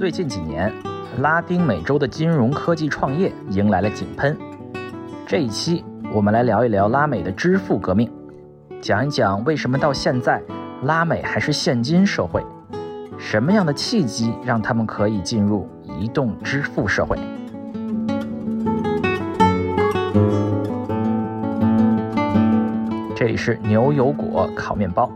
最近几年，拉丁美洲的金融科技创业迎来了井喷。这一期我们来聊一聊拉美的支付革命，讲一讲为什么到现在拉美还是现金社会，什么样的契机让他们可以进入移动支付社会。这里是牛油果烤面包。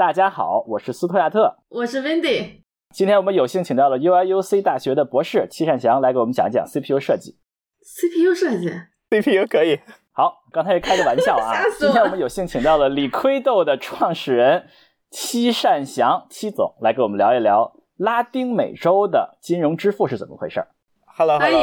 大家好，我是斯图亚特，我是 Wendy。今天我们有幸请到了 UIUC 大学的博士戚善祥来给我们讲一讲 CPU 设计。CPU 设计，CPU 可以。好，刚才开个玩笑啊 今天我们有幸请到了理亏豆的创始人戚善祥戚总来给我们聊一聊拉丁美洲的金融支付是怎么回事儿。Hello 欢迎。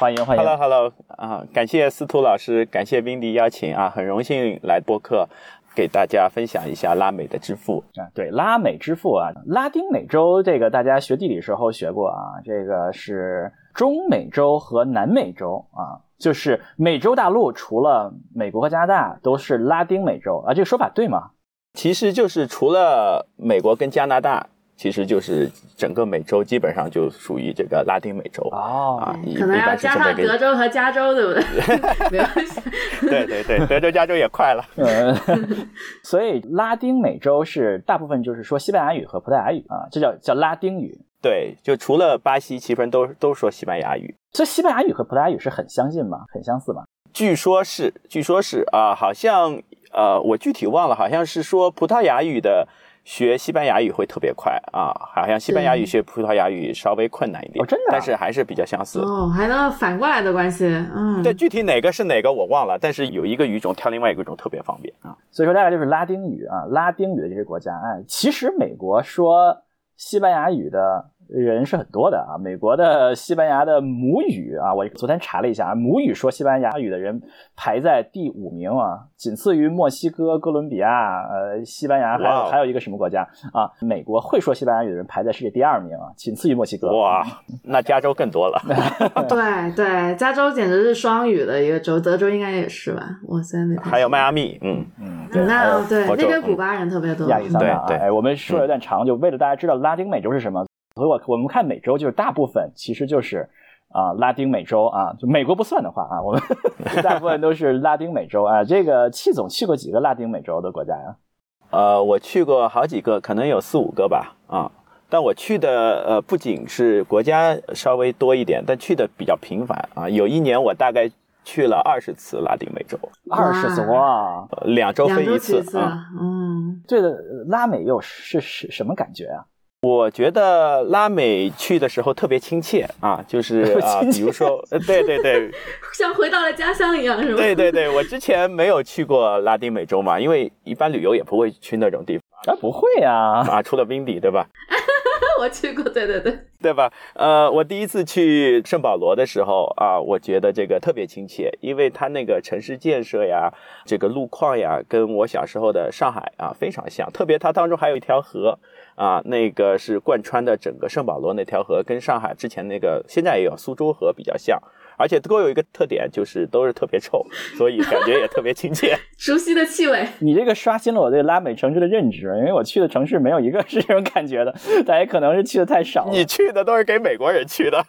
欢迎欢迎 Hello Hello 啊，感谢司徒老师，感谢 Windy 邀请啊，很荣幸来播客，给大家分享一下拉美的之父。啊，对，拉美之父啊，拉丁美洲这个大家学地理时候学过啊，这个是中美洲和南美洲啊，就是美洲大陆除了美国和加拿大都是拉丁美洲啊，这个说法对吗？其实就是除了美国跟加拿大，其实就是整个美洲基本上就属于这个拉丁美洲哦啊，一可能要加上。德州和加州，对不对？没关系。对对对，德州、加州也快了。呃，所以拉丁美洲是大部分就是说西班牙语和葡萄牙语啊，这叫叫拉丁语。对，就除了巴西，基本上都都说西班牙语。所以西班牙语和葡萄牙语是很相近吗？很相似吗？据说是，据说是啊、好像呃，我具体忘了，好像是说葡萄牙语的学西班牙语会特别快啊，好像西班牙语学葡萄牙语稍微困难一点，哦真的啊但是还是比较相似。哦，还能反过来的关系，嗯，对，具体哪个是哪个我忘了，但是有一个语种跳另外一个语种特别方便啊。所以说大概就是拉丁语啊，拉丁语的这些国家，哎，其实美国说西班牙语的人是很多的啊。美国的西班牙的母语啊，我昨天查了一下啊，母语说西班牙语的人排在第五名啊，仅次于墨西哥、哥伦比亚、呃，西班牙，还还有一个什么国家啊？美国会说西班牙语的人排在世界第二名啊，仅次于墨西哥。哇，那加州更多了。对对，加州简直是双语的一个州，德州应该也是吧？哇塞，还有迈阿密，嗯，嗯，那对那边古巴人特别多，亚利桑那啊，对对哎，我们说有点长，就为了大家知道拉丁美洲是什么，我我们看美洲就是大部分其实就是啊、拉丁美洲啊，就美国不算的话啊，我们 大部分都是拉丁美洲啊。这个戚总去过几个拉丁美洲的国家呀？呃，我去过好几个，可能有四五个吧，啊。但我去的呃不仅是国家稍微多一点，但去的比较频繁啊。有一年我大概去了二十次拉丁美洲，二十次哇！呃两周飞一次啊。，嗯，这个拉美又是是什么感觉啊？我觉得拉美去的时候特别亲切啊，就是 啊，比如说，呃对对对 像回到了家乡一样，是吧？对对对，我之前没有去过拉丁美洲嘛，因为一般旅游也不会去那种地方啊，不会呀、啊，除了 Windy 对吧？我去过，对对对，对吧？呃，我第一次去圣保罗的时候啊，我觉得这个特别亲切，因为它那个城市建设呀，这个路况呀，跟我小时候的上海啊非常像。特别它当中还有一条河啊，那个是贯穿的整个圣保罗那条河，跟上海之前那个现在也有苏州河比较像。而且都有一个特点，就是都是特别臭，所以感觉也特别亲切。熟悉的气味，你这个刷新了我对拉美城市的认知，因为我去的城市没有一个是这种感觉的，大家可能是去的太少了。你去的都是给美国人去的，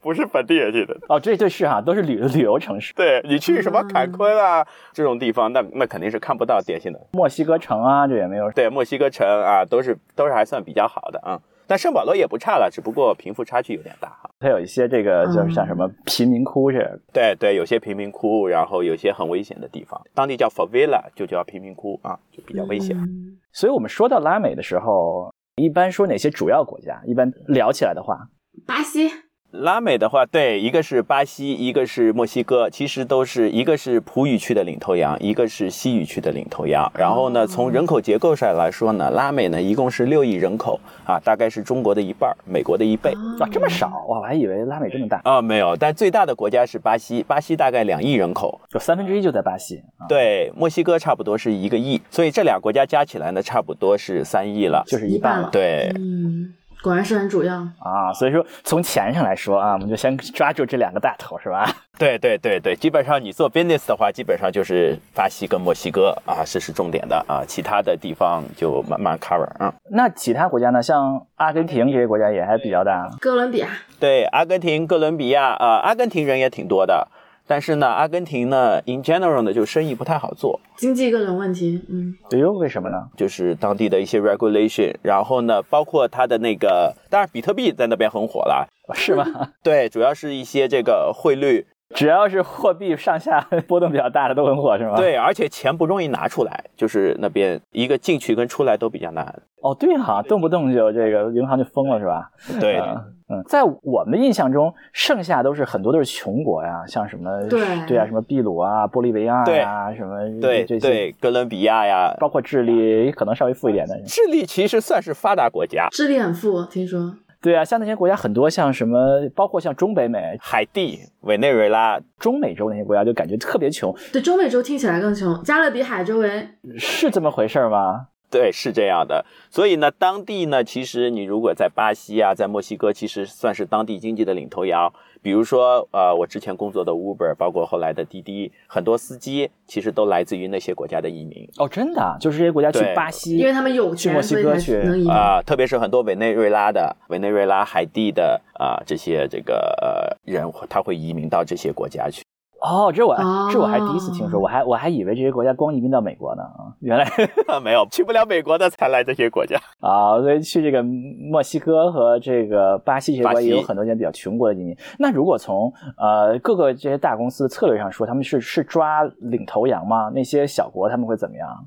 不是本地人去的。哦，这对是哈，都是旅旅游城市，对你去什么嗯坎昆啊、这种地方，那那肯定是看不到典型的。墨西哥城啊，这也没有。对，墨西哥城啊，都是都是还算比较好的啊。但圣保罗也不差了，只不过贫富差距有点大哈。它有一些这个就是像什么贫民窟似的，对对，有些贫民窟，然后有些很危险的地方，当地叫 favela，就叫贫民窟啊，就比较危险。嗯所以我们说到拉美的时候，一般说哪些主要国家？一般聊起来的话，巴西，拉美的话，对，一个是巴西，一个是墨西哥，其实都是一个是葡语区的领头羊，一个是西语区的领头羊。然后呢，从人口结构上来说呢，拉美呢一共是六亿人口啊，大概是中国的一半，美国的一倍。哇，这么少哇！我还以为拉美这么大，啊、没有，但最大的国家是巴西，巴西大概两亿人口，就三分之一就在巴西啊，对，墨西哥差不多是一个亿，所以这俩国家加起来呢，差不多是三亿了。就是一半了。对，嗯，果然是很主要。啊。所以说从钱上来说啊，我们就先抓住这两个大头是吧？对对对对，基本上你做 business 的话，基本上就是巴西跟墨西哥啊，这是重点的啊，其他的地方就慢慢 cover 啊。那其他国家呢？像阿根廷这些国家也还比较大。哥伦比亚，对，阿根廷、哥伦比亚啊、阿根廷人也挺多的，但是呢，阿根廷呢，in general 呢，就生意不太好做，经济各种问题，嗯，哎呦，为什么呢？就是当地的一些 regulation，然后呢，包括它的那个，当然比特币在那边很火了，是吗？对，主要是一些这个汇率，只要是货币上下 波动比较大的都很火是吗？。对，而且钱不容易拿出来，就是那边一个进去跟出来都比较难，哦，对哈，动不动就这个银行就封了是吧？对。嗯嗯，在我们的印象中，剩下都是很多都是穷国呀，像什么对对啊，什么秘鲁啊、玻利维亚呀，什么对这些，对，哥伦比亚呀，包括智利，可能稍微富一点的。智利其实算是发达国家，智利很富，听说。对啊，像那些国家很多，像什么，包括像中北美、海地、委内瑞拉，中美洲那些国家，就感觉特别穷，对，中美洲听起来更穷，加勒比海周围，是这么回事吗？对，是这样的。所以呢，当地呢，其实你如果在巴西啊，在墨西哥，其实算是当地经济的领头羊。比如说，呃，我之前工作的 Uber，包括后来的滴滴，很多司机其实都来自于那些国家的移民哦，真的啊，就是这些国家去巴西，因为他们有去墨西哥去。啊、特别是很多委内瑞拉的、委内瑞拉、海地的啊、这些这个呃人，他会移民到这些国家去。哦，这我哦这我还第一次听说，我还我还以为这些国家光移民到美国呢啊，原来 没有去不了美国的才来这些国家。啊，所以去这个墨西哥和这个巴西这些国巴西家也有很多些比较穷国的移民。那如果从呃各个这些大公司的策略上说，他们是是抓领头羊吗？那些小国他们会怎么样？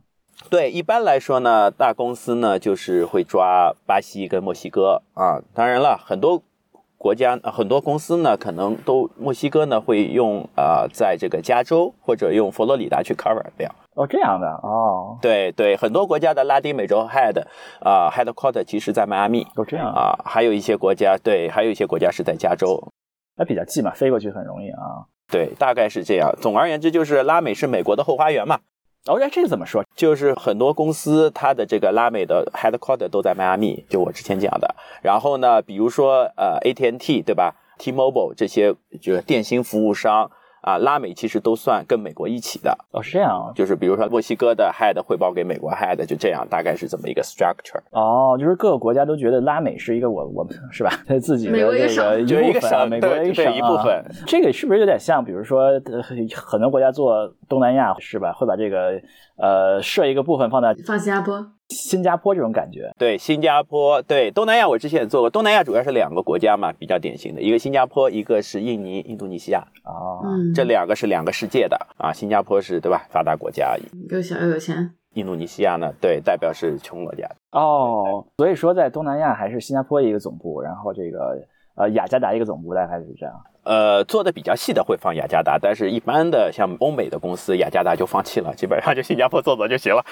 对，一般来说呢，大公司呢就是会抓巴西跟墨西哥啊。当然了，很多国家、呃很多公司呢，可能都墨西哥呢会用呃，在这个加州或者用佛罗里达去 cover 掉。哦，这样的哦，对对，很多国家的拉丁美洲 head 啊、headquarter 其实在迈阿密哦这样啊、还有一些国家对，还有一些国家是在加州。那比较近嘛，飞过去很容易啊。对，大概是这样。总而言之，就是拉美是美国的后花园嘛。哦，哎，这个怎么说？就是很多公司它的这个拉美的 headquarter 都在迈阿密，就我之前讲的。然后呢，比如说呃 AT&T 对吧，T-Mobile 这些就是电信服务商啊，拉美其实都算跟美国一起的。哦，是这样就是比如说墨西哥的 head 汇报给美国 head，就这样，大概是这么一个 structure。哦，就是各个国家都觉得拉美是一个我我们是吧？他 自己的这个省就一个一部分啊，省美国对对一个省啊一部分这个是不是有点像，比如说呃很多国家做东南亚是吧？会把这个呃设一个部分放在放新加坡，新加坡这种感觉。对，新加坡，对东南亚，我之前也做过。东南亚主要是两个国家嘛，比较典型的，一个新加坡，一个是印尼、印度尼西亚，哦，嗯，这两个是两个世界的啊。新加坡是对吧，发达国家，又小又有钱，印度尼西亚呢，对，代表是穷国家。哦，所以说在东南亚还是新加坡一个总部，然后这个呃雅加达一个总部，大概是这样。呃，做的比较细的会放雅加达，但是一般的像欧美的公司，雅加达就放弃了，基本上就新加坡做做就行了。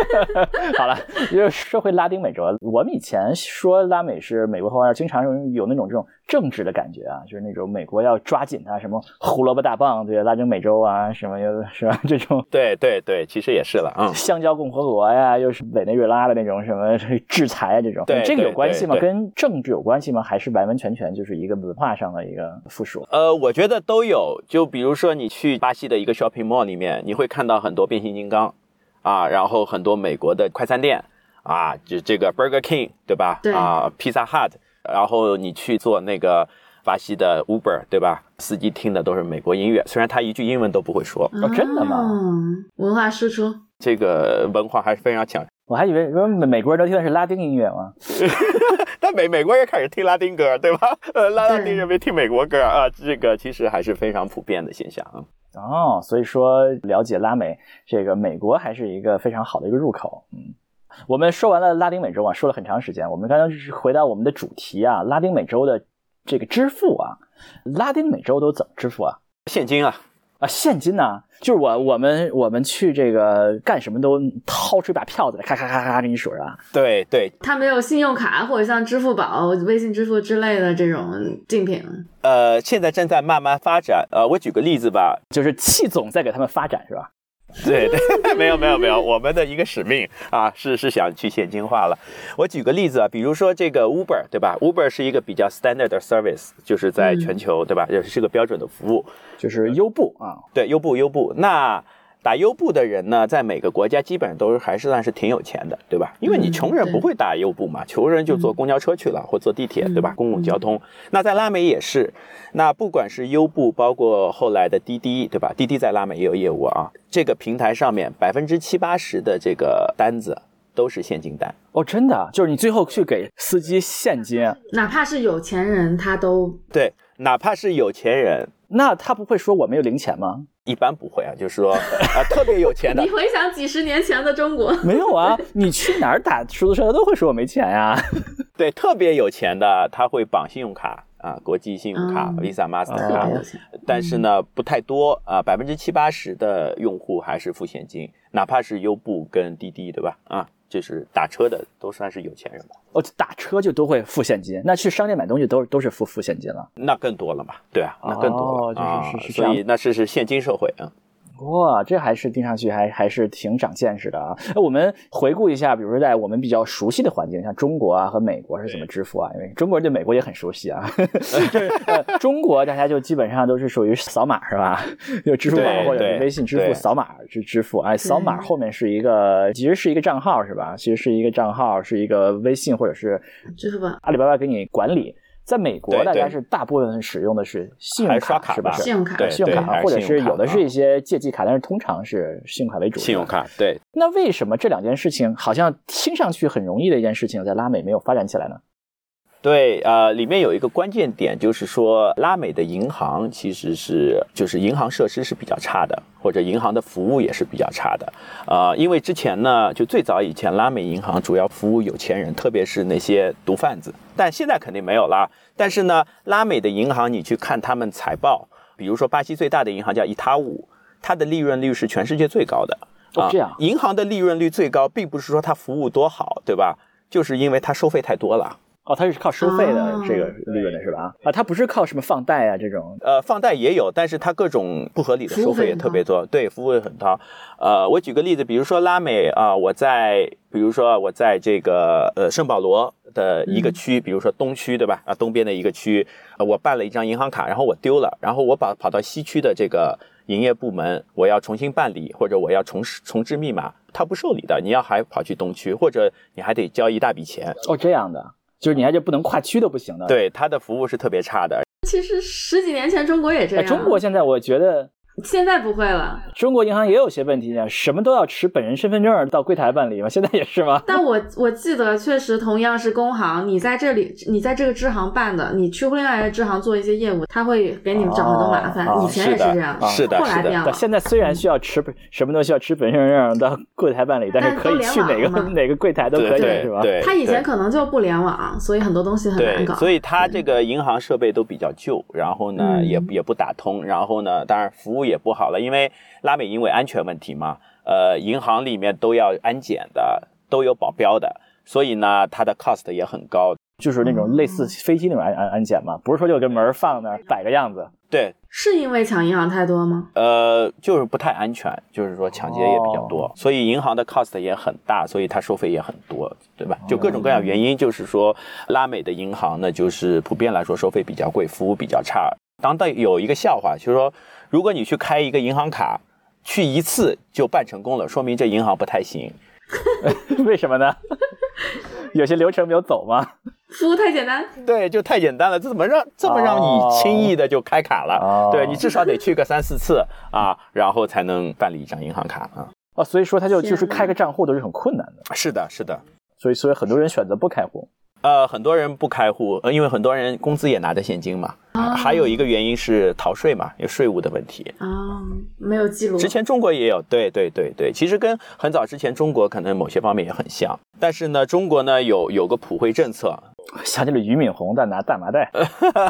好了，就是说回拉丁美洲，我们以前说拉美是美国后院，经常有有那种这种政治的感觉啊，就是那种美国要抓紧它，什么胡萝卜大棒，对拉丁美洲啊，什么又是吧？这种对对对，其实也是了，嗯。香蕉共和国呀，又是委内瑞拉的那种什么制裁啊，这种，对这个有关系吗？跟政治有关系吗？还是完完全全就是一个文化上的一个附属？呃，我觉得都有。就比如说，你去巴西的一个 shopping mall 里面，你会看到很多变形金刚啊，然后很多美国的快餐店啊，就这个 Burger King 对吧？对啊，Pizza Hut，然后你去做那个巴西的 Uber 对吧？司机听的都是美国音乐，虽然他一句英文都不会说，哦真的吗嗯文化输出，这个文化还是非常强。我还以为说美美国人都听的是拉丁音乐吗。但美美国人开始听拉丁歌，对吧？呃，拉拉丁对人没听美国歌啊，这个其实还是非常普遍的现象啊。哦，所以说了解拉美，这个美国还是一个非常好的一个入口。嗯，我们说完了拉丁美洲啊，说了很长时间。我们刚刚是回到我们的主题啊，拉丁美洲的这个支付啊，拉丁美洲都怎么支付啊？现金啊，啊，现金呢、就是我我们我们去这个干什么都掏出一把票子来，咔咔咔咔给你数着啊？对对，它没有信用卡或者像支付宝、微信支付之类的这种竞品。呃，现在正在慢慢发展。呃，我举个例子吧，就是气总在给他们发展是吧？对对，没有没有没有，我们的一个使命啊，是是想去现金化了。我举个例子啊，比如说这个 Uber 对吧？Uber 是一个比较 standard 的 service，就是在全球、对吧，也是个标准的服务。就是优步啊，对，优步优步。那打优步的人呢，在每个国家基本上都是还是算是挺有钱的，对吧？因为你嗯穷人不会打优步嘛，穷人就坐公交车去了，或坐地铁，对吧？公共交通。那在拉美也是，那不管是优步，包括后来的滴滴，对吧？滴滴在拉美也有业务啊。这个平台上面百分之七八十的这个单子都是现金单。哦，真的，就是你最后去给司机现金，哪怕是有钱人，他都对，哪怕是有钱人，那他不会说我没有零钱吗？一般不会啊，就是说啊、特别有钱的你，回想几十年前的中国，没有啊，你去哪儿打出租车，他都会说我没钱呀。对，特别有钱的他会绑信用卡啊，国际信用卡、嗯 Visa、Master 别有钱。但是呢不太多啊，百分之七八十的用户还是付现金，哪怕是优步跟滴滴，对吧？啊，就是打车的都算是有钱人吧，哦，打车就都会付现金，那去商店买东西都都是付付现金了。那更多了嘛，对啊，那更多了、哦就是啊，是所以那是是现金社会啊。哇，这还是听上去还还是挺长见识的啊！那我们回顾一下，比如说在我们比较熟悉的环境，像中国啊和美国是怎么支付啊？因为中国人对美国也很熟悉啊。就是 呃，中国大家就基本上都是属于扫码是吧？就支付宝或者是微信支付扫码去支付，哎，扫码后面是一个其实是一个账号是吧？其实是一个账号，是一个微信或者是支付宝阿里巴巴给你管理。在美国，对大家是大部分使用的是信用卡是刷卡吧是不是？信用卡对信用卡或者是有的是一些借记卡，但是通常是信用卡为主。信用卡，对，那为什么这两件事情好像听上去很容易的一件事情，在拉美没有发展起来呢？对，呃，里面有一个关键点，就是说拉美的银行其实是就是银行设施是比较差的，或者银行的服务也是比较差的。呃，因为之前呢，就最早以前拉美银行主要服务有钱人，特别是那些毒贩子，但现在肯定没有啦。但是呢，拉美的银行你去看他们财报，比如说巴西最大的银行叫伊塔五，它的利润率是全世界最高的。啊哦这样银行的利润率最高，并不是说它服务多好，对吧？就是因为它收费太多了。哦，它是靠收费的哦这个利润的是吧？啊，它不是靠什么放贷啊这种。呃，放贷也有，但是它各种不合理的收费也特别多，对，服务费很高。呃，我举个例子，比如说拉美啊、我在比如说我在这个呃圣保罗的一个区，比如说东区，对吧？啊，东边的一个区，呃我办了一张银行卡，然后我丢了，然后我把跑到西区的这个营业部门，我要重新办理，或者我要重重置密码，他不受理的，你要还跑去东区，或者你还得交一大笔钱，哦，这样的，就是你还就不能跨区都不行的。，对，它的服务是特别差的。其实十几年前中国也这哎，样，中国现在我觉得现在不会了。中国银行也有些问题啊，什么都要持本人身份证到柜台办理吗，现在也是吗？但我我记得确实同样是工行，你在这里，你在这个支行办的，你去另外一个支行做一些业务，他会给你们找很多麻烦。以前也是这样，是的是的后来变了。对现在虽然需要持本什么都需要持本身份证到柜台办理，但是可以去哪个 哪个柜台都可以，是吧？对，他以前可能就不联网，所以很多东西很难，搞。所以他这个银行设备都比较旧，然后呢、嗯也也不打通，然后呢，当然服务也不好了，因为拉美因为安全问题嘛，呃，银行里面都要安检的，都有保镖的，所以呢，它的 cost 也很高。就是那种类似飞机那种安安安检嘛，不是说就个门儿放那儿摆个样子。对，是因为抢银行太多吗？呃，就是不太安全，就是说抢劫也比较哦多，所以银行的 cost 也很大，所以它收费也很多，对吧？就各种各样原因，就是说拉美的银行呢，就是普遍来说收费比较贵，服务比较差。当代有一个笑话，就是说，如果你去开一个银行卡，去一次就办成功了，说明这银行不太行。为什么呢？有些流程没有走吗？服务太简单，对，就太简单了，这怎么让这么让你轻易的就开卡了？哦对你至少得去个三四次啊，然后才能办理一张银行卡啊。哦，所以说他就就是开个账户都是很困难的，是的，是的。所以所以很多人选择不开户。呃，很多人不开户，呃，因为很多人工资也拿着现金嘛。啊还有一个原因是逃税嘛，有税务的问题。啊，没有记录。之前中国也有，对对对对，其实跟很早之前中国可能某些方面也很像，但是呢，中国呢有有个普惠政策，想起了俞敏洪在拿大麻袋，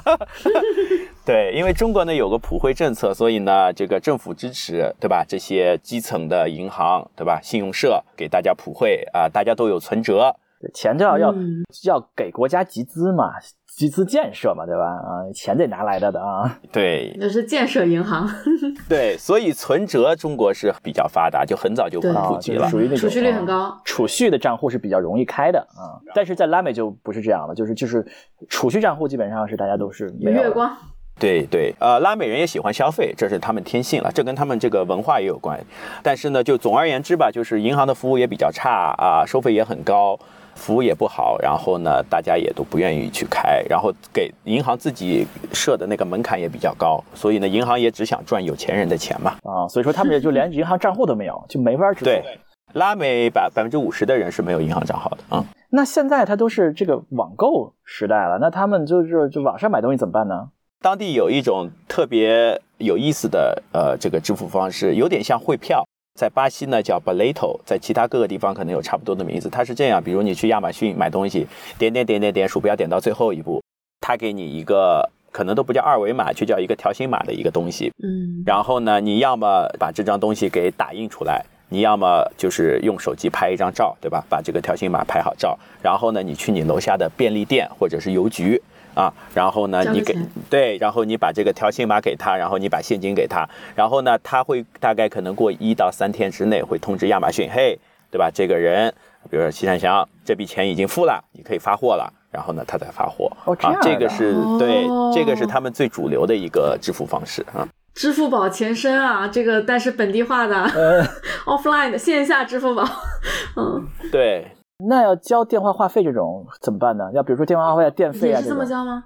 对，因为中国呢有个普惠政策，所以呢这个政府支持，对吧？这些基层的银行，对吧？信用社给大家普惠啊、大家都有存折。钱就要要嗯要给国家集资嘛，集资建设嘛，对吧？啊，钱得拿来的的啊。对那是建设银行，对，所以存折中国是比较发达，就很早就普及了就是。属于那种储蓄率很啊高。储蓄的账户是比较容易开的啊，但是在拉美就不是这样了，就是就是储蓄账户基本上是大家都是月光，对对，呃，拉美人也喜欢消费，这是他们天性了，这跟他们这个文化也有关。但是呢，就总而言之吧，就是银行的服务也比较差啊，收费也很高，服务也不好，然后呢，大家也都不愿意去开，然后给银行自己设的那个门槛也比较高，所以呢，银行也只想赚有钱人的钱嘛。啊，所以说他们也就连银行账户都没有，就没法支付。对，拉美百百分之五十的人是没有银行账号的啊、嗯那现在它都是这个网购时代了，那他们就是就网上买东西怎么办呢？当地有一种特别有意思的呃这个支付方式，有点像汇票。在巴西呢叫 Boleto，在其他各个地方可能有差不多的名字。它是这样，比如你去亚马逊买东西，点点点点点，鼠标点到最后一步，它给你一个可能都不叫二维码，就叫一个条形码的一个东西。嗯，然后呢，你要么把这张东西给打印出来，你要么就是用手机拍一张照，对吧？把这个条形码拍好照，然后呢，你去你楼下的便利店或者是邮局啊，然后呢，你给对，然后你把这个条形码给他，然后你把现金给他，然后呢，他会大概可能过一到三天之内会通知亚马逊，嘿，对吧？这个人，比如说齐善祥，这笔钱已经付了，你可以发货了。然后呢，他再发货啊哦这样，的这个是对哦，这个是他们最主流的一个支付方式啊。支付宝前身啊，这个但是本地化的、呃，offline 的线下支付宝，嗯，对，那要交电话话费这种怎么办呢？要比如说电话话费、电费啊也是这么。交吗？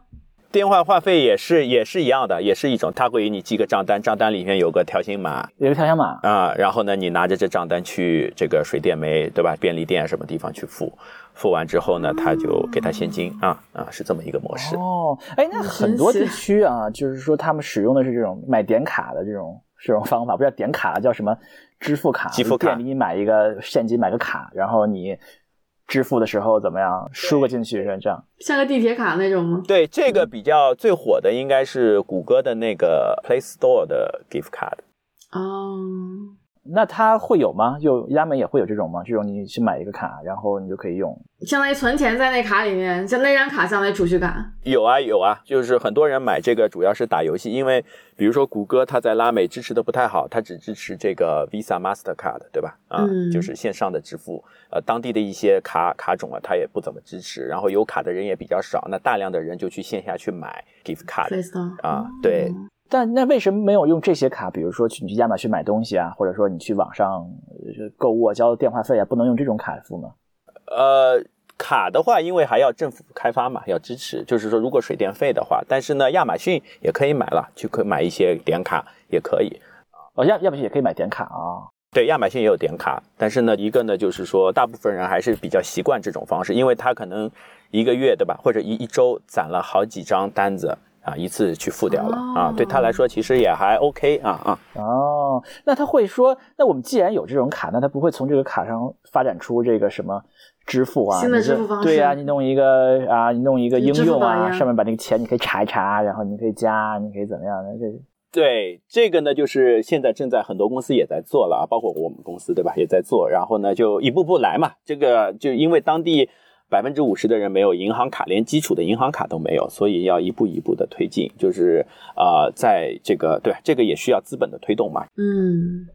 电话话费也是也是一样的，也是一种，他会给你寄个账单，账单里面有个条形码有个条形码，啊，然后呢，你拿着这账单去这个水电煤对吧，便利店什么地方去付，付完之后呢，他就给他现金啊啊，是这么一个模式。哦，哎，那很多地区啊，就是说他们使用的是这种买点卡的这种 这种方法，不叫点卡了，叫什么支付卡？支付卡店里你买一个现金，买个卡，然后你支付的时候怎么样，输个进去是这样。像个地铁卡那种吗？对，这个比较最火的应该是谷歌的那个 Play Store 的 gift card。哦，那它会有吗？就拉美也会有这种吗？这种你去买一个卡，然后你就可以用。相当于存钱在那卡里面，像那张卡相当于储蓄卡。有啊有啊，就是很多人买这个主要是打游戏，因为比如说谷歌它在拉美支持的不太好，它只支持这个 Visa、Mastercard，对吧？啊，嗯就是线上的支付，呃，当地的一些卡卡种啊，它也不怎么支持，然后有卡的人也比较少，那大量的人就去线下去买 gift card 啊，对，但那为什么没有用这些卡？比如说去你去亚马逊买东西啊，或者说你去网上呃购物啊交电话费啊，不能用这种卡付吗？呃，卡的话，因为还要政府开发嘛，要支持。就是说，如果水电费的话，但是呢，亚马逊也可以买了，就可以买一些点卡也可以。哦，亚亚马逊也可以买点卡啊。对，亚马逊也有点卡，但是呢，一个呢，就是说，大部分人还是比较习惯这种方式，因为他可能一个月对吧，或者一一周攒了好几张单子啊，一次去付掉了、啊，对他来说其实也还 OK 啊啊。哦，那他会说，那我们既然有这种卡，那他不会从这个卡上发展出这个什么支付啊？新的支付方式对呀、你弄一个啊，你弄一个应用啊，上面把那个钱你可以查一查，然后你可以加，你可以怎么样的？这对这个呢，就是现在正在很多公司也在做了啊，包括我们公司对吧，也在做。然后呢，就一步步来嘛。这个就因为当地百分之五十的人没有银行卡，连基础的银行卡都没有，所以要一步一步的推进。就是呃，在这个对这个也需要资本的推动嘛。嗯，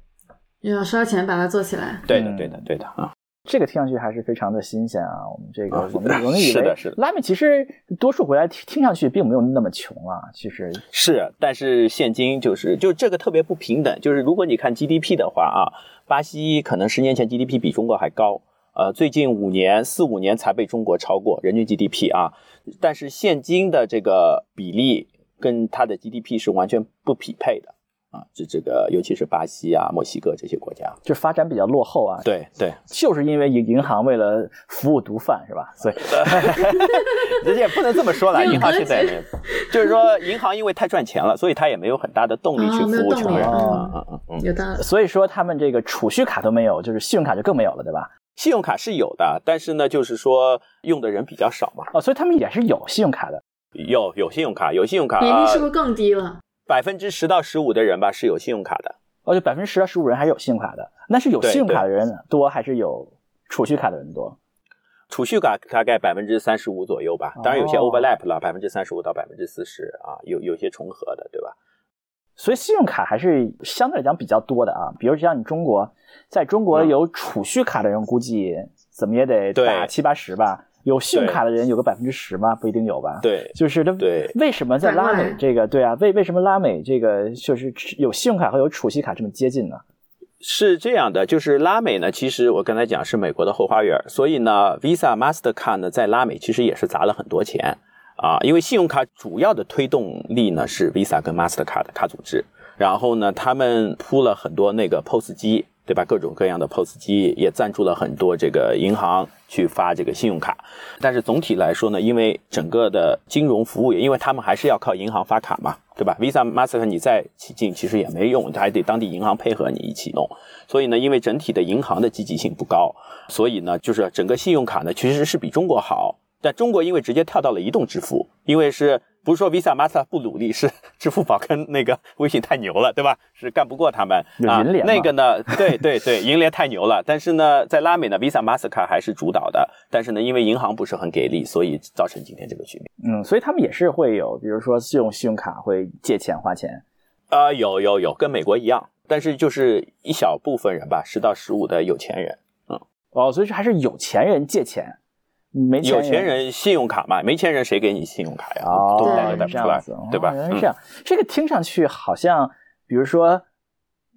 要烧钱把它做起来。对的，嗯对的，对的啊。这个听上去还是非常的新鲜啊！我们这个，啊我们我们以为是的是的拉美其实多数国家听听上去并没有那么穷啊，其实是，但是现今就是就这个特别不平等。就是如果你看 GDP 的话啊，巴西可能十年前 GDP 比中国还高，呃，最近五年四五年才被中国超过人均 GDP 啊。但是现今的这个比例跟它的 GDP 是完全不匹配的啊，这这个尤其是巴西啊、墨西哥这些国家。就发展比较落后啊。，对对，就是因为银银行为了服务毒贩是吧？所以 人家也不能这么说了，银行现在也就是说银行因为太赚钱了，所以它也没有很大的动力去服务穷人。啊啊啊嗯嗯。有道理。所以说他们这个储蓄卡都没有，就是信用卡就更没有了，对吧？信用卡是有的，但是呢，就是说用的人比较少嘛。哦，所以他们也是有信用卡的。有有信用卡，有信用卡，比例是不是更低了？百分之十到十五的人吧是有信用卡的。哦，就百分之十到十五人还是有信用卡的，那是有信用卡的人多还是有储蓄卡的人多？储蓄卡大概百分之三十五左右吧，当然有些哦 overlap 了，百分之三十五到百分之四十啊，有有些重合的，对吧？所以信用卡还是相对来讲比较多的啊。比如像你中国，在中国嗯有储蓄卡的人，估计怎么也得对打七八十吧。有信用卡的人有个百分之十吗，不一定有吧。对就是它对为什么在拉美这个对啊？为为什么拉美这个就是有信用卡和有储蓄卡这么接近呢？是这样的，就是拉美呢，其实我刚才讲是美国的后花园，所以呢，Visa、Mastercard 呢在拉美其实也是砸了很多钱啊，因为信用卡主要的推动力呢是 Visa 跟 Mastercard 的卡组织，然后呢，他们铺了很多那个 POS 机，对吧？各种各样的 POS 机，也赞助了很多这个银行去发这个信用卡，但是总体来说呢，因为整个的金融服务业，因为他们还是要靠银行发卡嘛，对吧？Visa、Master 你再起劲其实也没用，还得当地银行配合你一起弄。所以呢，因为整体的银行的积极性不高，所以呢，就是整个信用卡呢其实是比中国好。但中国因为直接跳到了移动支付，因为是不是说 Visa、Master 不努力，是支付宝跟那个微信太牛了，对吧？是干不过他们啊银联。那个呢，对对对，银联太牛了。但是呢，在拉美呢，Visa、Mastercard 还是主导的。但是呢，因为银行不是很给力，所以造成今天这个局面。嗯，所以他们也是会有，比如说用信用卡会借钱花钱。啊、有有有，跟美国一样，但是就是一小部分人吧，十到十五的有钱人，嗯哦，所以说还是有钱人借钱，有钱人信用卡嘛，没钱人谁给你信用卡呀？哦，都对带都带不出来对吧？原来是这样，这个听上去好像，比如说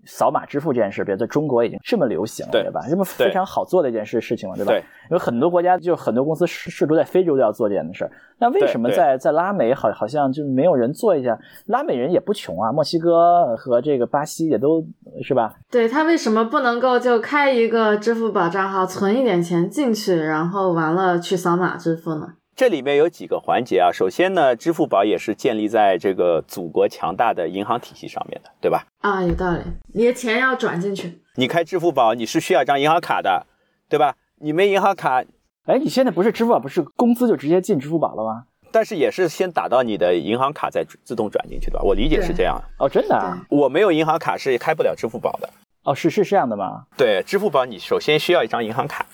扫码支付这件事，比如在中国已经这么流行了，对对吧？这么非常好做的一件事事情了，对吧？对有很多国家就很多公司试试图在非洲都要做这样的事儿，那为什么在在拉美好好像就没有人做一下？拉美人也不穷啊，墨西哥和这个巴西也都是吧？对他为什么不能够就开一个支付宝账号，存一点钱进去，然后完了去扫码支付呢？这里面有几个环节啊。首先呢，支付宝也是建立在这个祖国强大的银行体系上面的，对吧？啊，有道理，你的钱要转进去。你开支付宝，你是需要一张银行卡的，对吧？你没银行卡，哎，你现在不是支付宝不是工资就直接进支付宝了吗？但是也是先打到你的银行卡，再自动转进去的吧？我理解是这样。哦，真的啊？我没有银行卡是开不了支付宝的。哦，是是这样的吗？对，支付宝你首先需要一张银行卡，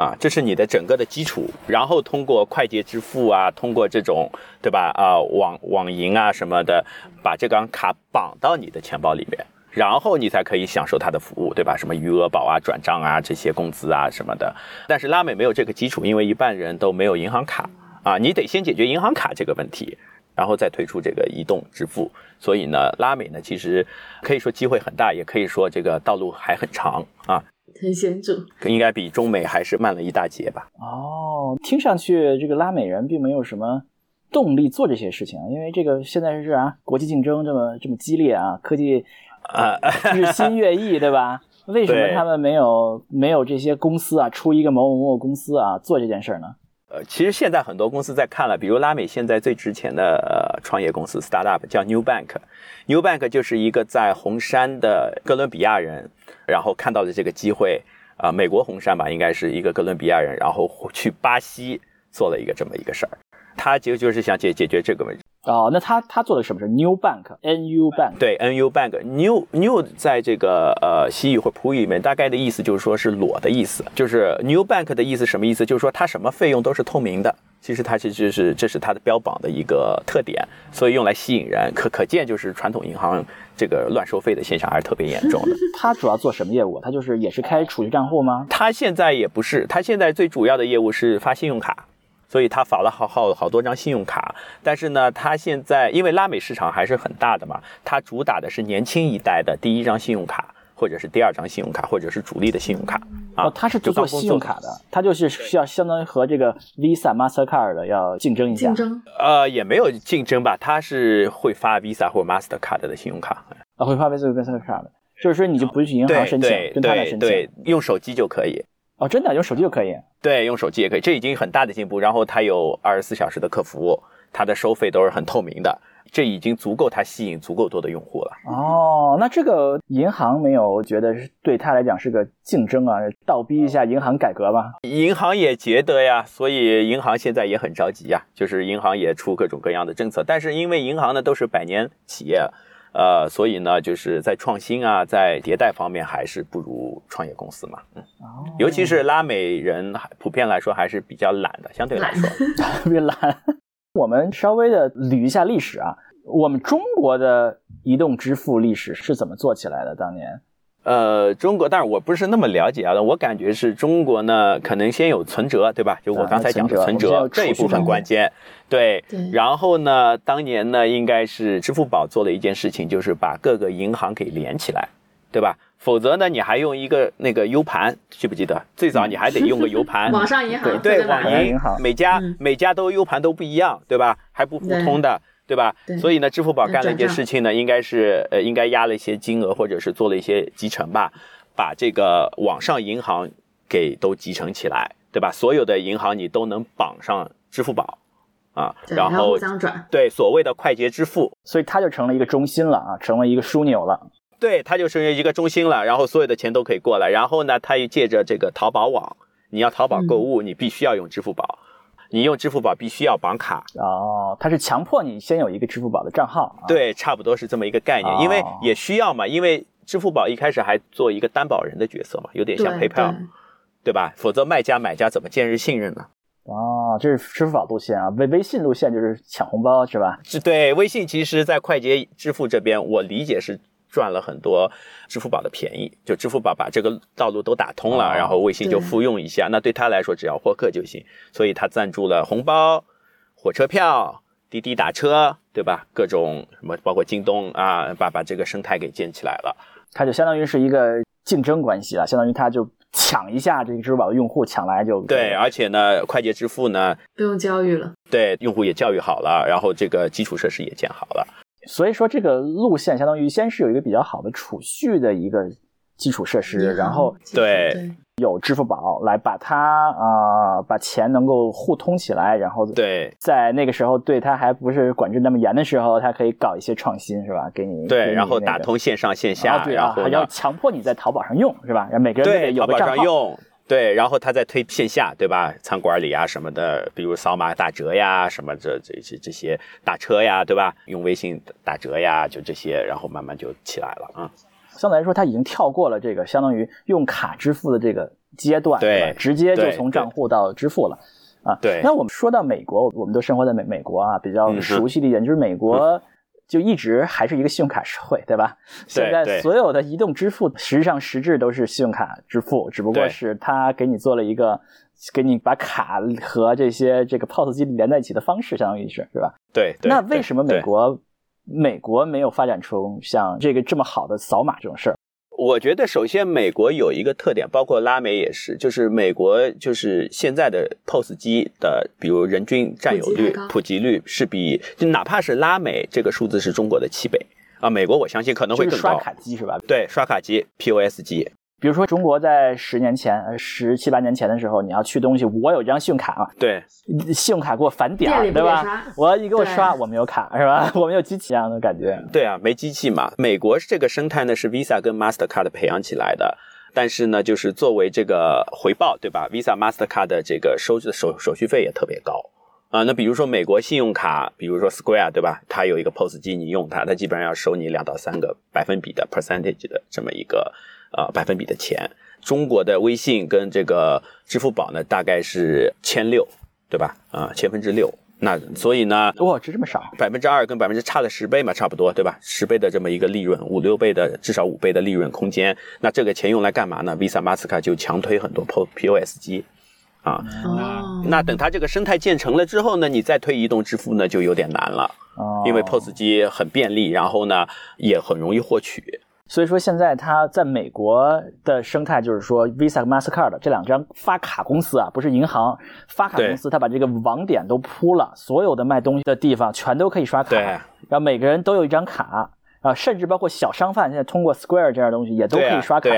啊，这是你的整个的基础，然后通过快捷支付啊，通过这种对吧啊网网银啊什么的，把这张卡绑到你的钱包里面，然后你才可以享受它的服务，对吧？什么余额宝啊、转账啊这些工资啊什么的。但是拉美没有这个基础，因为一半人都没有银行卡啊，你得先解决银行卡这个问题。然后再推出这个移动支付，所以呢，拉美呢其实可以说机会很大，也可以说这个道路还很长啊。很显著，应该比中美还是慢了一大截吧？哦，听上去这个拉美人并没有什么动力做这些事情，因为这个现在是啊，国际竞争这么这么激烈啊，科技啊、日新月异，对吧？为什么他们没有没有这些公司啊，出一个某某某公司啊做这件事儿呢？呃，其实现在很多公司在看了，比如拉美现在最值钱的呃创业公司 startup 叫 New Bank，New Bank 就是一个在红杉的哥伦比亚人，然后看到了这个机会，啊、美国红杉吧，应该是一个哥伦比亚人，然后去巴西做了一个这么一个事儿，他就就是想解解决这个问题。哦，那他他做的什么是？New Bank，N U Bank，对，NU Bank New New 在这个呃西语或普语里面，大概的意思就是说是裸的意思，就是 New Bank 的意思什么意思？就是说它什么费用都是透明的。其实它其实是这是它的标榜的一个特点，所以用来吸引人。可可见就是传统银行这个乱收费的现象还是特别严重的。他主要做什么业务？他就是也是开储蓄账户吗？它现在也不是，它现在最主要的业务是发信用卡，所以他发了好好好多张信用卡。但是呢，他现在因为拉美市场还是很大的嘛，他主打的是年轻一代的第一张信用卡，或者是第二张信用卡，或者是主力的信用卡啊。哦，他是做信用卡的，他就是需要相当于和这个 Visa、Mastercard 的要竞争一下竞。争呃，也没有竞争吧，他是会发 Visa 或 Mastercard 的信用卡。啊，会发 Visa、Mastercard 的，就是说你就不去银行申请对，跟他来申请。，用手机就可以。哦，真的用手机就可以。对，用手机也可以，这已经很大的进步。然后它有二十四小时的客服，它的收费都是很透明的，这已经足够它吸引足够多的用户了。哦，那这个银行没有觉得是对他来讲是个竞争啊，倒逼一下银行改革吧？银行也觉得呀，所以银行现在也很着急呀，就是银行也出各种各样的政策。但是因为银行呢都是百年企业，呃，所以呢，就是在创新啊，在迭代方面还是不如创业公司嘛。嗯，尤其是拉美人，普遍来说还是比较懒的，相对来说特别懒。我们稍微的捋一下历史啊，我们中国的移动支付历史是怎么做起来的？当年？呃，中国，但是我不是那么了解啊。我感觉是中国呢，可能先有存折，对吧？就我刚才讲的存折这一部分关键。对，然后呢，当年呢，应该是支付宝做了一件事情，就是把各个银行给连起来，对吧？否则呢，你还用一个那个 U 盘，记不记得？最早你还得用个 U 盘。网上银行对网银，每家每家都 U 盘都不一样，对吧？还不互通的。对吧？所以呢，支付宝干了一件事情呢，应该是呃，应该压了一些金额，或者是做了一些集成吧，把这个网上银行给都集成起来，对吧？所有的银行你都能绑上支付宝啊，然后互相转，对，所谓的快捷支付，所以它就成了一个中心了啊，成了一个枢纽了。对，它就是一个中心了，然后所有的钱都可以过来，然后呢，它又借着这个淘宝网，你要淘宝购物，你必须要用支付宝。你用支付宝必须要绑卡哦，它是强迫你先有一个支付宝的账号。对，差不多是这么一个概念，因为也需要嘛，因为支付宝一开始还做一个担保人的角色嘛，有点像 PayPal，对吧？否则卖家买家怎么建立信任呢？哦，这是支付宝路线啊，微微信路线就是抢红包是吧？是对，微信其实在快捷支付这边，我理解是。赚了很多支付宝的便宜，就支付宝把这个道路都打通了，然后微信就复用一下，那对他来说只要获客就行，所以他赞助了红包、火车票、滴滴打车，对吧？各种什么，包括京东啊，把把这个生态给建起来了，它就相当于是一个竞争关系了，相当于它就抢一下这个支付宝的用户，抢来就对，而且呢，快捷支付呢不用教育了，对，用户也教育好了，然后这个基础设施也建好了。所以说，这个路线相当于先是有一个比较好的储蓄的一个基础设施，然后对有支付宝来把它啊把钱能够互通起来，然后对在那个时候对它还不是管制那么严的时候，它可以搞一些创新，是吧？给你对，然后打通线上线下，然后还要强迫你在淘宝上用，是吧？让每个人有个账号。对，然后他再推线下，对吧？餐馆里啊什么的，比如扫码打折呀，什么这这这这些打车呀，对吧？用微信打折呀，就这些，然后慢慢就起来了啊。相对来说，它已经跳过了这个相当于用卡支付的这个阶段，对，直接就从账户到支付了啊。对。那我们说到美国，我们都生活在美美国啊，比较熟悉的一点就是美国。就一直还是一个信用卡社会，对吧？现在所有的移动支付实际上实质都是信用卡支付，只不过是他给你做了一个，给你把卡和这些这个 POS 机连在一起的方式，相当于是，是吧？对。那为什么美国美国没有发展出像这个这么好的扫码这种事儿？我觉得首先美国有一个特点，包括拉美也是，就是美国就是现在的 POS 机的，比如人均占有率、普及率是比就哪怕是拉美这个数字是中国的七倍啊，美国我相信可能会更高。刷卡机是吧？对，刷卡机 POS 机。比如说，中国在十年前、十七八年前的时候，你要去东西，我有张信用卡啊，对，信用卡给我返点，对吧？我你给我刷，我没有卡是吧？我没有机器这样的感觉。对啊，没机器嘛。美国这个生态呢是 Visa 跟 Mastercard 培养起来的，但是呢，就是作为这个回报，对吧？Visa、Mastercard 的这个收的手手续费也特别高啊。那比如说美国信用卡，比如说 Square，对吧？它有一个 POS 机，你用它，它基本上要收你两到三个百分比的 percentage 的这么一个。啊，百分比的钱，中国的微信跟这个支付宝呢，大概是千六，对吧？啊，千分之六，那所以呢，哇，值这么少，百分之二跟百分之差了十倍嘛，差不多，对吧？十倍的这么一个利润，五六倍的，至少五倍的利润空间。那这个钱用来干嘛呢？Visa、Master 就强推很多 P POS 机，啊，那等它这个生态建成了之后呢，你再推移动支付呢，就有点难了，因为 POS 机很便利，然后呢，也很容易获取。所以说，现在它在美国的生态就是说，Visa、Mastercard 这两张发卡公司啊，不是银行发卡公司，它把这个网点都铺了，所有的卖东西的地方全都可以刷卡，然后每个人都有一张卡。啊，甚至包括小商贩，现在通过 Square 这样的东西也都可以刷卡。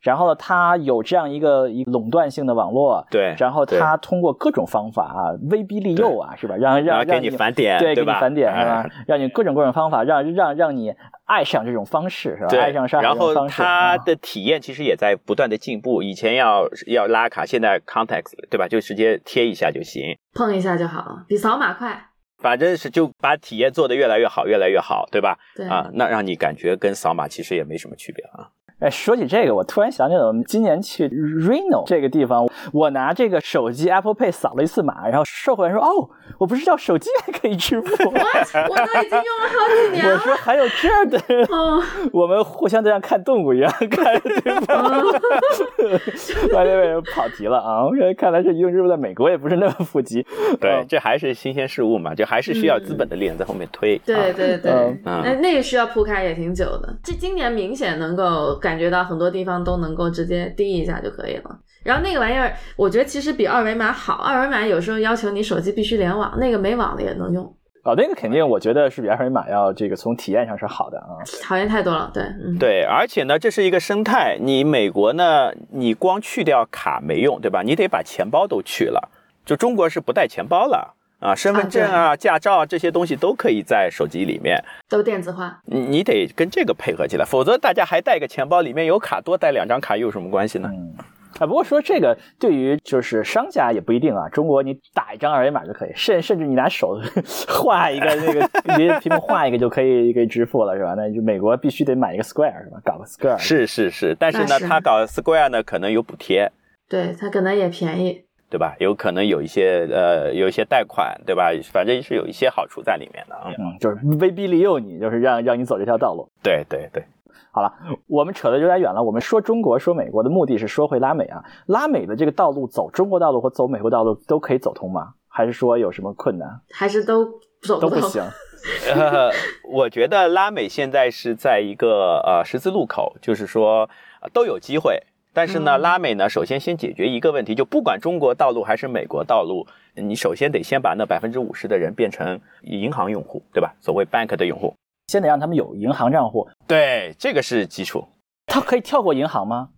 然后呢，它有这样一个一垄断性的网络。对。然后它通过各种方法啊，威逼利诱啊，是吧？让让让你返点，对，给你返点是吧？让你各种各种方法，让让让你爱上这种方式是吧？爱上上这种方式。然后它的体验其实也在不断的进步。以前要要拉卡，现在 Context 对吧？就直接贴一下就行，碰一下就好了，比扫码快。反正是就把体验做得越来越好，越来越好，对吧？对啊，那让你感觉跟扫码其实也没什么区别啊。哎，说起这个，我突然想起来，我们今年去 Reno 这个地方，我拿这个手机 Apple Pay 扫了一次码，然后售货员说：“哦，我不知道手机还可以支付。What？我都已经用了好几”年我了。说还有这样的，哦，我们互相都像看动物一样看着对方。完了，跑题了啊！我看看来这移动支付在美国也不是那么普及。对，嗯这还是新鲜事物嘛，就还是需要资本的力量在后面推。对啊对对，嗯那那个需要铺开也挺久的。这今年明显能够感觉到很多地方都能够直接滴一下就可以了。然后那个玩意儿，我觉得其实比二维码好。二维码有时候要求你手机必须联网，那个没网的也能用，哦，那个肯定，我觉得是比二维码要这个从体验上是好的啊。讨厌太多了。对，嗯，对，而且呢，这是一个生态。你美国呢，你光去掉卡没用，对吧？你得把钱包都去了。就中国是不带钱包了啊，身份证啊、驾照啊这些东西都可以在手机里面。都电子化。你你得跟这个配合起来，否则大家还带个钱包，里面有卡，多带两张卡又有什么关系呢？嗯，啊，不过说这个对于就是商家也不一定啊。中国你打一张二维码就可以，甚甚至你拿手 画一个那个直接屏幕画一个就可以可以支付了，是吧？那就美国必须得买一个 Square 是吧？搞个 Square 是是是，但是呢，他搞 Square 呢，可能有补贴，对，他可能也便宜。对吧？有可能有一些呃，有一些贷款，对吧？反正是有一些好处在里面的啊。嗯，就是威逼利诱你，就是让让你走这条道路。对对对，好了，我们扯得有点远了。我们说中国、说美国的目的是说回拉美啊。拉美的这个道路，走中国道路和走美国道路都可以走通吗？还是说有什么困难？还是都走动都不行。呃，我觉得拉美现在是在一个呃十字路口，就是说、呃都有机会。但是呢，嗯拉美呢，首先先解决一个问题，就不管中国道路还是美国道路，你首先得先把那百分之五十的人变成银行用户，对吧？所谓 bank 的用户，先得让他们有银行账户。对，这个是基础。他可以跳过银行吗？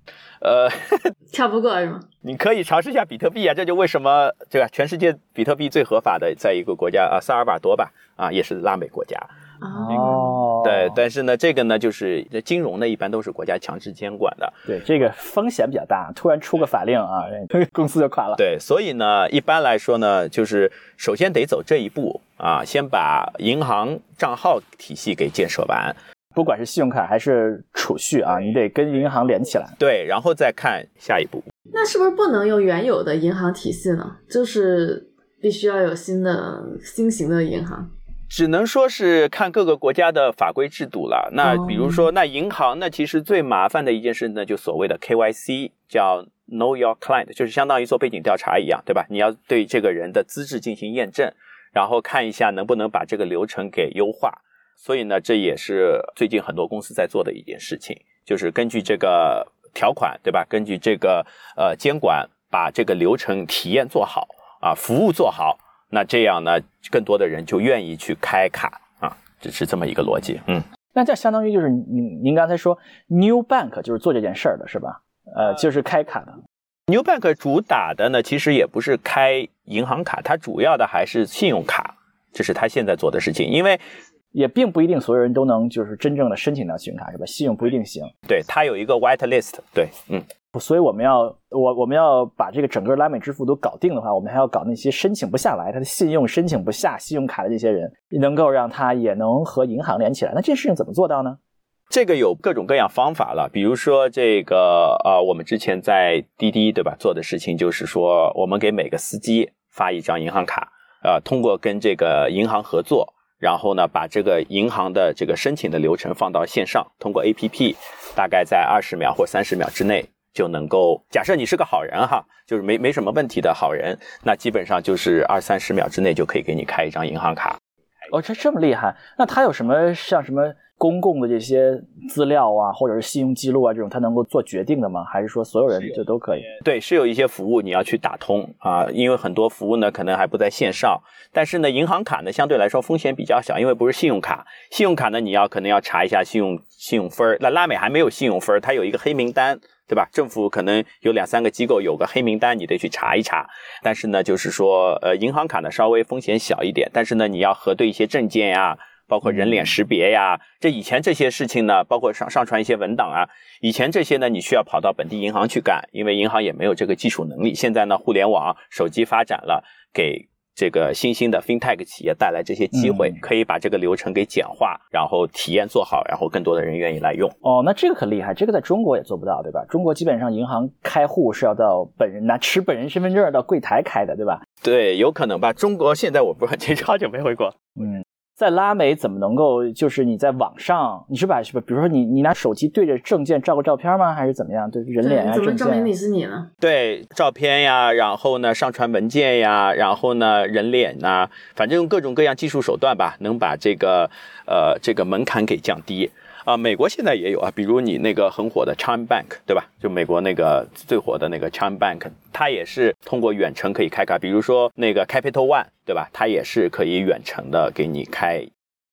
呃，跳不过是吗？你可以尝试一下比特币啊，这就为什么对吧全世界比特币最合法的在一个国家啊，萨尔瓦多吧，啊，也是拉美国家。哦，哦，对，但是呢，这个呢，就是金融呢，一般都是国家强制监管的。对，这个风险比较大，突然出个法令啊，公司就垮了。对，所以呢，一般来说呢，就是首先得走这一步啊，先把银行账号体系给建设完，不管是信用卡还是储蓄啊，你得跟银行连起来。对，然后再看下一步。那是不是不能用原有的银行体系呢？就是必须要有新的新型的银行。只能说是看各个国家的法规制度了。那哦比如说，那银行那，其实最麻烦的一件事呢，就所谓的 KYC，叫 Know Your Client，就是相当于做背景调查一样，对吧？你要对这个人的资质进行验证，然后看一下能不能把这个流程给优化。所以呢，这也是最近很多公司在做的一件事情，就是根据这个条款，对吧？根据这个呃监管，把这个流程体验做好啊，服务做好。那这样呢，更多的人就愿意去开卡啊，这是这么一个逻辑。嗯，那这相当于就是您您刚才说 New Bank 就是做这件事儿的是吧？呃，就是开卡的。New Bank 主打的呢，其实也不是开银行卡，它主要的还是信用卡，这是它现在做的事情。因为也并不一定所有人都能就是真正的申请到信用卡是吧？信用不一定行，对它有一个 White List，对，嗯，所以我们要我我们要把这个整个拉美支付都搞定的话，我们还要搞那些申请不下来，他的信用申请不下信用卡的这些人，能够让他也能和银行连起来。那这事情怎么做到呢？这个有各种各样方法了，比如说这个呃，我们之前在滴滴对吧做的事情，就是说我们给每个司机发一张银行卡，呃，通过跟这个银行合作，然后呢把这个银行的这个申请的流程放到线上，通过 APP，大概在二十秒或三十秒之内就能够。假设你是个好人哈，就是没没什么问题的好人，那基本上就是二三十秒之内就可以给你开一张银行卡。哦，这这么厉害？那他有什么像什么公共的这些资料啊，或者是信用记录啊这种，他能够做决定的吗？还是说所有人就都可以？对，是有一些服务你要去打通啊，因为很多服务呢可能还不在线上，但是呢，银行卡呢相对来说风险比较小，因为不是信用卡。信用卡呢，你要可能要查一下信用信用分儿。那拉美还没有信用分儿，它有一个黑名单，对吧？政府可能有两三个机构有个黑名单，你得去查一查。但是呢，就是说，呃，银行卡呢稍微风险小一点，但是呢，你要核对一些证件呀。包括人脸识别呀，这以前这些事情呢，包括上上传一些文档啊，以前这些呢，你需要跑到本地银行去干，因为银行也没有这个技术能力。现在呢，互联网、手机发展了，给这个新兴的 FinTech 企业带来这些机会，嗯可以把这个流程给简化，然后体验做好，然后更多的人愿意来用。哦，那这个很厉害，这个在中国也做不到，对吧？中国基本上银行开户是要到本人拿持本人身份证到柜台开的，对吧？对，有可能吧。中国现在我不是很清楚，好久没回国。嗯，在拉美怎么能够就是你在网上，你是把是吧？比如说你你拿手机对着证件照个照片吗？还是怎么样？对人脸啊，你怎么证件啊证明你是你呢？对，照片呀，然后呢，上传文件呀，然后呢，人脸呐，反正用各种各样技术手段吧，能把这个呃这个门槛给降低。啊，美国现在也有啊，比如你那个很火的 China Bank，对吧？就美国那个最火的那个 China Bank，它也是通过远程可以开卡。比如说那个 Capital One，对吧？它也是可以远程的给你开。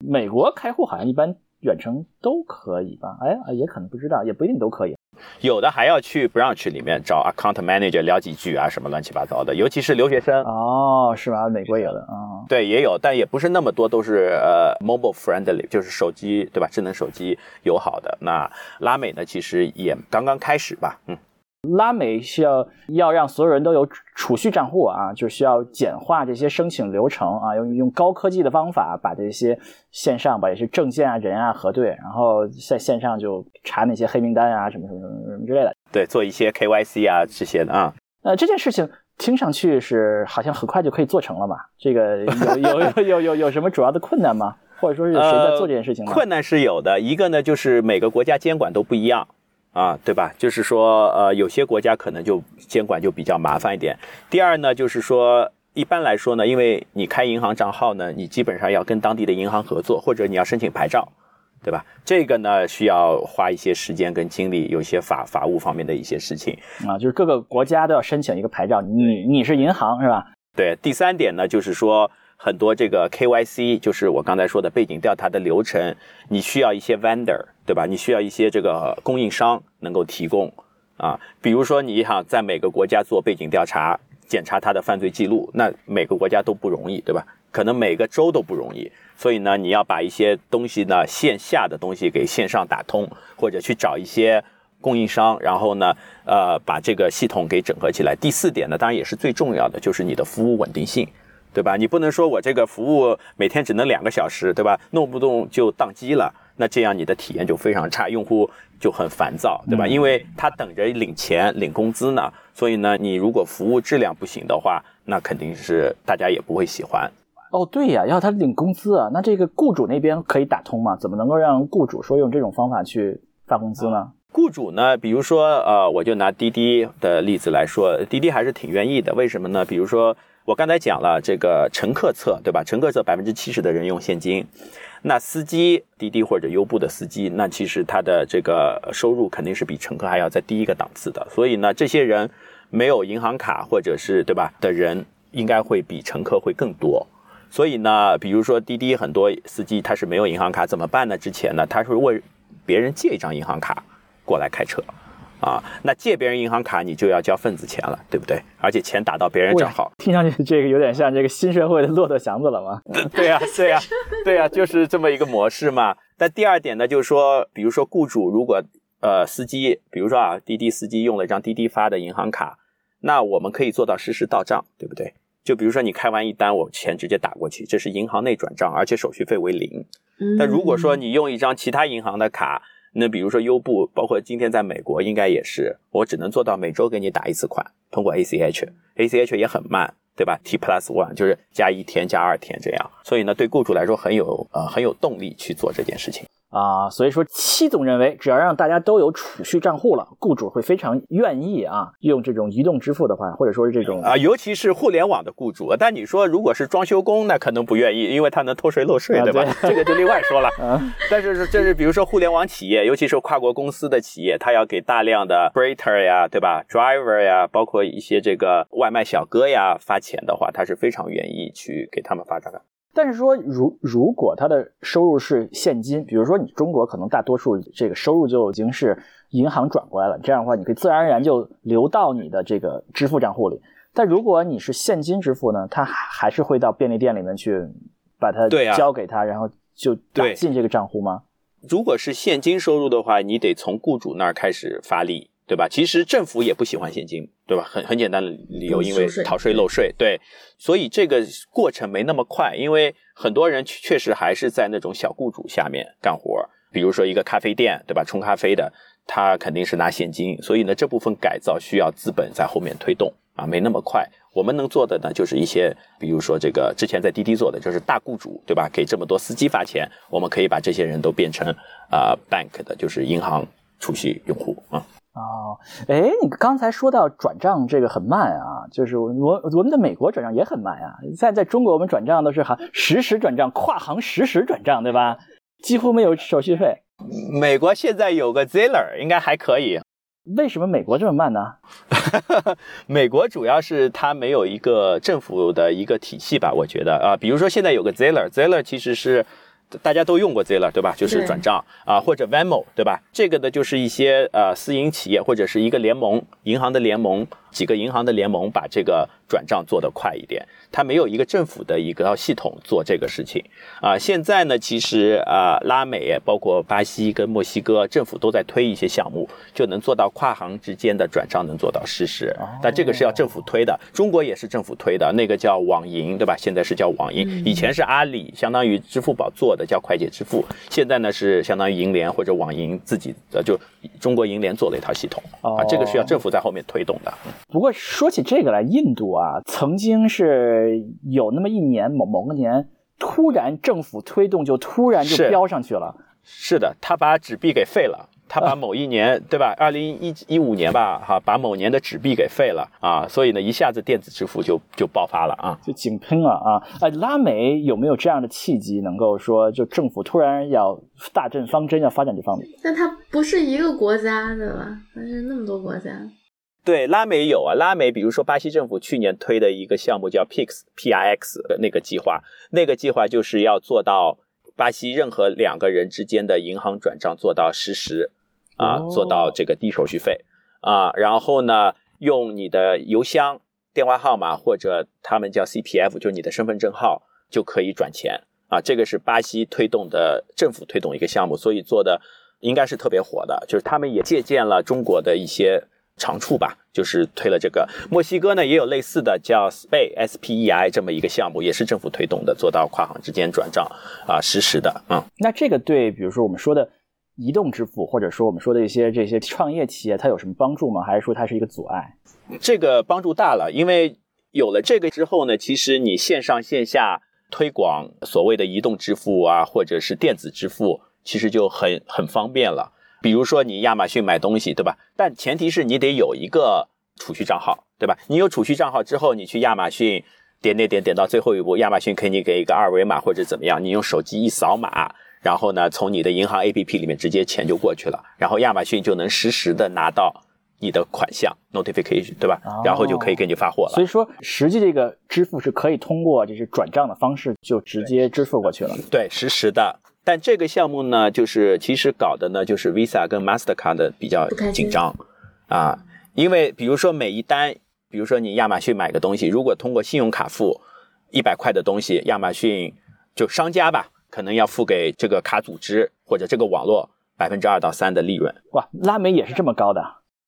美国开户好像一般远程都可以吧？哎，也可能不知道，也不一定都可以。有的还要去 branch 里面找 account manager 聊几句啊，什么乱七八糟的，尤其是留学生。哦，是吧？美国有的啊。对，也有，但也不是那么多，都是呃 mobile friendly，就是手机对吧？智能手机友好的。那拉美呢，其实也刚刚开始吧，嗯。拉美需要要让所有人都有储蓄账户啊，就需要简化这些申请流程啊，用用高科技的方法把这些线上把这些证件啊、人啊核对，然后在线上就查那些黑名单啊什么什么什么什么之类的。对，做一些 KYC 啊这些的啊。呃，这件事情听上去是好像很快就可以做成了嘛？这个有有有有有有什么主要的困难吗？或者说是谁在做这件事情呢？呃困难是有的，一个呢就是每个国家监管都不一样。啊，对吧？就是说，呃，有些国家可能就监管就比较麻烦一点。第二呢，就是说，一般来说呢，因为你开银行账号呢，你基本上要跟当地的银行合作，或者你要申请牌照，对吧？这个呢，需要花一些时间跟精力，有一些法法务方面的一些事情。啊，就是各个国家都要申请一个牌照，你你是银行是吧？对。第三点呢，就是说。很多这个 KYC 就是我刚才说的背景调查的流程，你需要一些 vendor，对吧？你需要一些这个供应商能够提供啊。比如说你想在每个国家做背景调查，检查他的犯罪记录，那每个国家都不容易，对吧？可能每个州都不容易，所以呢，你要把一些东西呢线下的东西给线上打通，或者去找一些供应商，然后呢，呃，把这个系统给整合起来。第四点呢，当然也是最重要的，就是你的服务稳定性。对吧？你不能说我这个服务每天只能两个小时，对吧？弄不动就宕机了，那这样你的体验就非常差，用户就很烦躁，对吧？嗯因为他等着领钱、领工资呢，所以呢，你如果服务质量不行的话，那肯定是大家也不会喜欢。哦，对呀，要他领工资啊，那这个雇主那边可以打通吗？怎么能够让雇主说用这种方法去发工资呢？雇主呢，比如说，呃，我就拿滴滴的例子来说，滴滴还是挺愿意的。为什么呢？比如说，我刚才讲了这个乘客侧，对吧？乘客侧百分之七十的人用现金，那司机滴滴或者优步的司机，那其实他的这个收入肯定是比乘客还要在低一个档次的。所以呢，这些人没有银行卡或者是对吧的人，应该会比乘客会更多。所以呢，比如说滴滴很多司机他是没有银行卡，怎么办呢？之前呢，他是问别人借一张银行卡过来开车，啊，那借别人银行卡你就要交份子钱了，对不对？而且钱打到别人账号，听上去这个有点像这个新社会的骆驼祥子了吗？对呀、对呀、对呀、就是这么一个模式嘛。但第二点呢，就是说，比如说雇主如果呃司机，比如说啊滴滴司机用了一张滴滴发的银行卡，那我们可以做到实时到账，对不对？就比如说你开完一单，我钱直接打过去，这是银行内转账，而且手续费为零。嗯但如果说你用一张其他银行的卡，那比如说优步，包括今天在美国应该也是，我只能做到每周给你打一次款，通过 ACH，ACH 也很慢，对吧？T plus one 就是加一天加二天这样，所以呢，对雇主来说很有呃很有动力去做这件事情。啊，所以说戚总认为，只要让大家都有储蓄账户了，雇主会非常愿意啊用这种移动支付的话，或者说是这种啊，尤其是互联网的雇主，但你说如果是装修工，那可能不愿意，因为他能偷税漏税，啊对吧？这个就另外说了。啊 但是是这是比如说互联网企业，尤其是跨国公司的企业，他要给大量的 freighter 呀，对吧？driver 呀，包括一些这个外卖小哥呀发钱的话，他是非常愿意去给他们发账的。但是说，如如果他的收入是现金，比如说你中国可能大多数这个收入就已经是银行转过来了，这样的话，你可以自然而然就流到你的这个支付账户里。但如果你是现金支付呢，他还是会到便利店里面去把它交给他，然后就打对进这个账户吗？如果是现金收入的话，你得从雇主那儿开始发力，对吧？其实政府也不喜欢现金，对吧？很很简单的理由，嗯因为逃税漏税，对，所以这个过程没那么快，因为很多人确确实还是在那种小雇主下面干活，比如说一个咖啡店，对吧？冲咖啡的，他肯定是拿现金，所以呢，这部分改造需要资本在后面推动啊，没那么快。我们能做的呢，就是一些，比如说这个之前在滴滴做的，就是大雇主，对吧？给这么多司机发钱，我们可以把这些人都变成啊、bank 的，就是银行储蓄用户啊。哦，哎，你刚才说到转账这个很慢啊，就是我我们的美国转账也很慢啊。在在中国，我们转账都是行实时转账、跨行实时转账，对吧？几乎没有手续费。美国现在有个 Zeller，应该还可以。为什么美国这么慢呢？美国主要是它没有一个政府的一个体系吧，我觉得啊、比如说现在有个 Zeller，Zeller 其实是大家都用过 Ziller 对吧？就是转账啊、或者 Venmo 对吧？这个呢就是一些呃私营企业或者是一个联盟，银行的联盟，几个银行的联盟把这个转账做得快一点，它没有一个政府的一个系统做这个事情啊、现在呢，其实啊、拉美包括巴西跟墨西哥政府都在推一些项目，就能做到跨行之间的转账能做到实时。但这个是要政府推的，中国也是政府推的，那个叫网银，对吧？现在是叫网银，以前是阿里，相当于支付宝做的叫快捷支付，现在呢是相当于银联或者网银自己的，就中国银联做了一套系统啊，这个需要政府在后面推动的。不过说起这个来，印度啊，曾经是有那么一年某某个年，突然政府推动就突然就飙上去了。是的，他把纸币给废了。他把某一年，对吧？二零一一五年吧，哈，把某年的纸币给废了啊，所以呢，一下子电子支付就就爆发了啊。就井喷了啊！哎，拉美有没有这样的契机，能够说就政府突然要大振方针，要发展这方面？但它不是一个国家的吧？它是那么多国家。对，拉美有啊，拉美比如说巴西政府去年推的一个项目叫 PIX P I X 的那个计划，那个计划就是要做到巴西任何两个人之间的银行转账做到实时啊，哦做到这个低手续费啊，然后呢，用你的邮箱、电话号码或者他们叫 CPF，就是你的身份证号就可以转钱啊，这个是巴西推动的政府推动一个项目，所以做的应该是特别火的，就是他们也借鉴了中国的一些。长处吧，就是推了这个。墨西哥呢也有类似的叫 SPEI S P E I 这么一个项目，也是政府推动的，做到跨行之间转账啊实时的。嗯，那这个对，比如说我们说的移动支付，或者说我们说的一些 这些创业企业，它有什么帮助吗？还是说它是一个阻碍？这个帮助大了，因为有了这个之后呢，其实你线上线下推广所谓的移动支付啊，或者是电子支付，其实就很很方便了。比如说你亚马逊买东西，对吧？但前提是你得有一个储蓄账号，对吧？你有储蓄账号之后，你去亚马逊点点点点到最后一步，亚马逊给你给一个二维码或者怎么样，你用手机一扫码，然后呢，从你的银行 APP 里面直接钱就过去了，然后亚马逊就能实时的拿到你的款项 notification，对吧？然后就可以给你发货了。所以说，实际这个支付是可以通过就是转账的方式就直接支付过去了。对，实时的。但这个项目呢，就是其实搞的呢，就是 Visa 跟 Mastercard 比较紧张啊，因为比如说每一单，比如说你亚马逊买个东西，如果通过信用卡付一百块的东西，亚马逊就商家吧，可能要付给这个卡组织或者这个网络百分之二到三的利润，哇，拉美也是这么高的？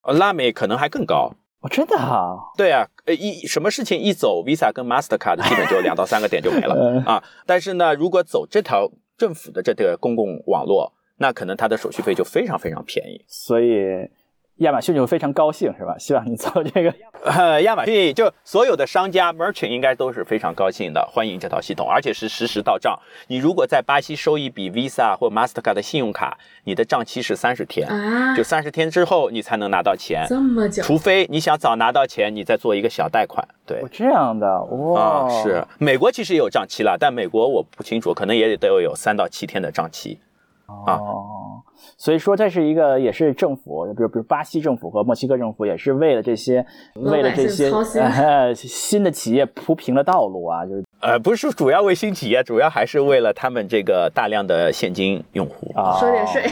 呃，拉美可能还更高。哦，真的啊？对啊，呃，一什么事情一走 Visa 跟 Mastercard 基本就两到三个点就没了 嗯啊。但是呢，如果走这条政府的这个公共网络，那可能它的手续费就非常非常便宜。所以亚马逊就非常高兴是吧？希望你做这个。呃，亚马逊就所有的商家 merchant 应该都是非常高兴的，欢迎这套系统，而且是实时到账。你如果在巴西收一笔 Visa 或 Mastercard 的信用卡，你的账期是三十天，啊就，三十天之后你才能拿到钱。这么久，除非你想早拿到钱，你再做一个小贷款。对哦，，这样的哇、啊，是美国其实也有账期了，但美国我不清楚，可能也得有三到七天的账期。啊。哦，所以说这是一个也是政府，比如比如巴西政府和墨西哥政府也是为了这些为了这些 新的企业铺平了道路啊，就是。呃，不是主要为新企业，主要还是为了他们这个大量的现金用户。啊，收点税。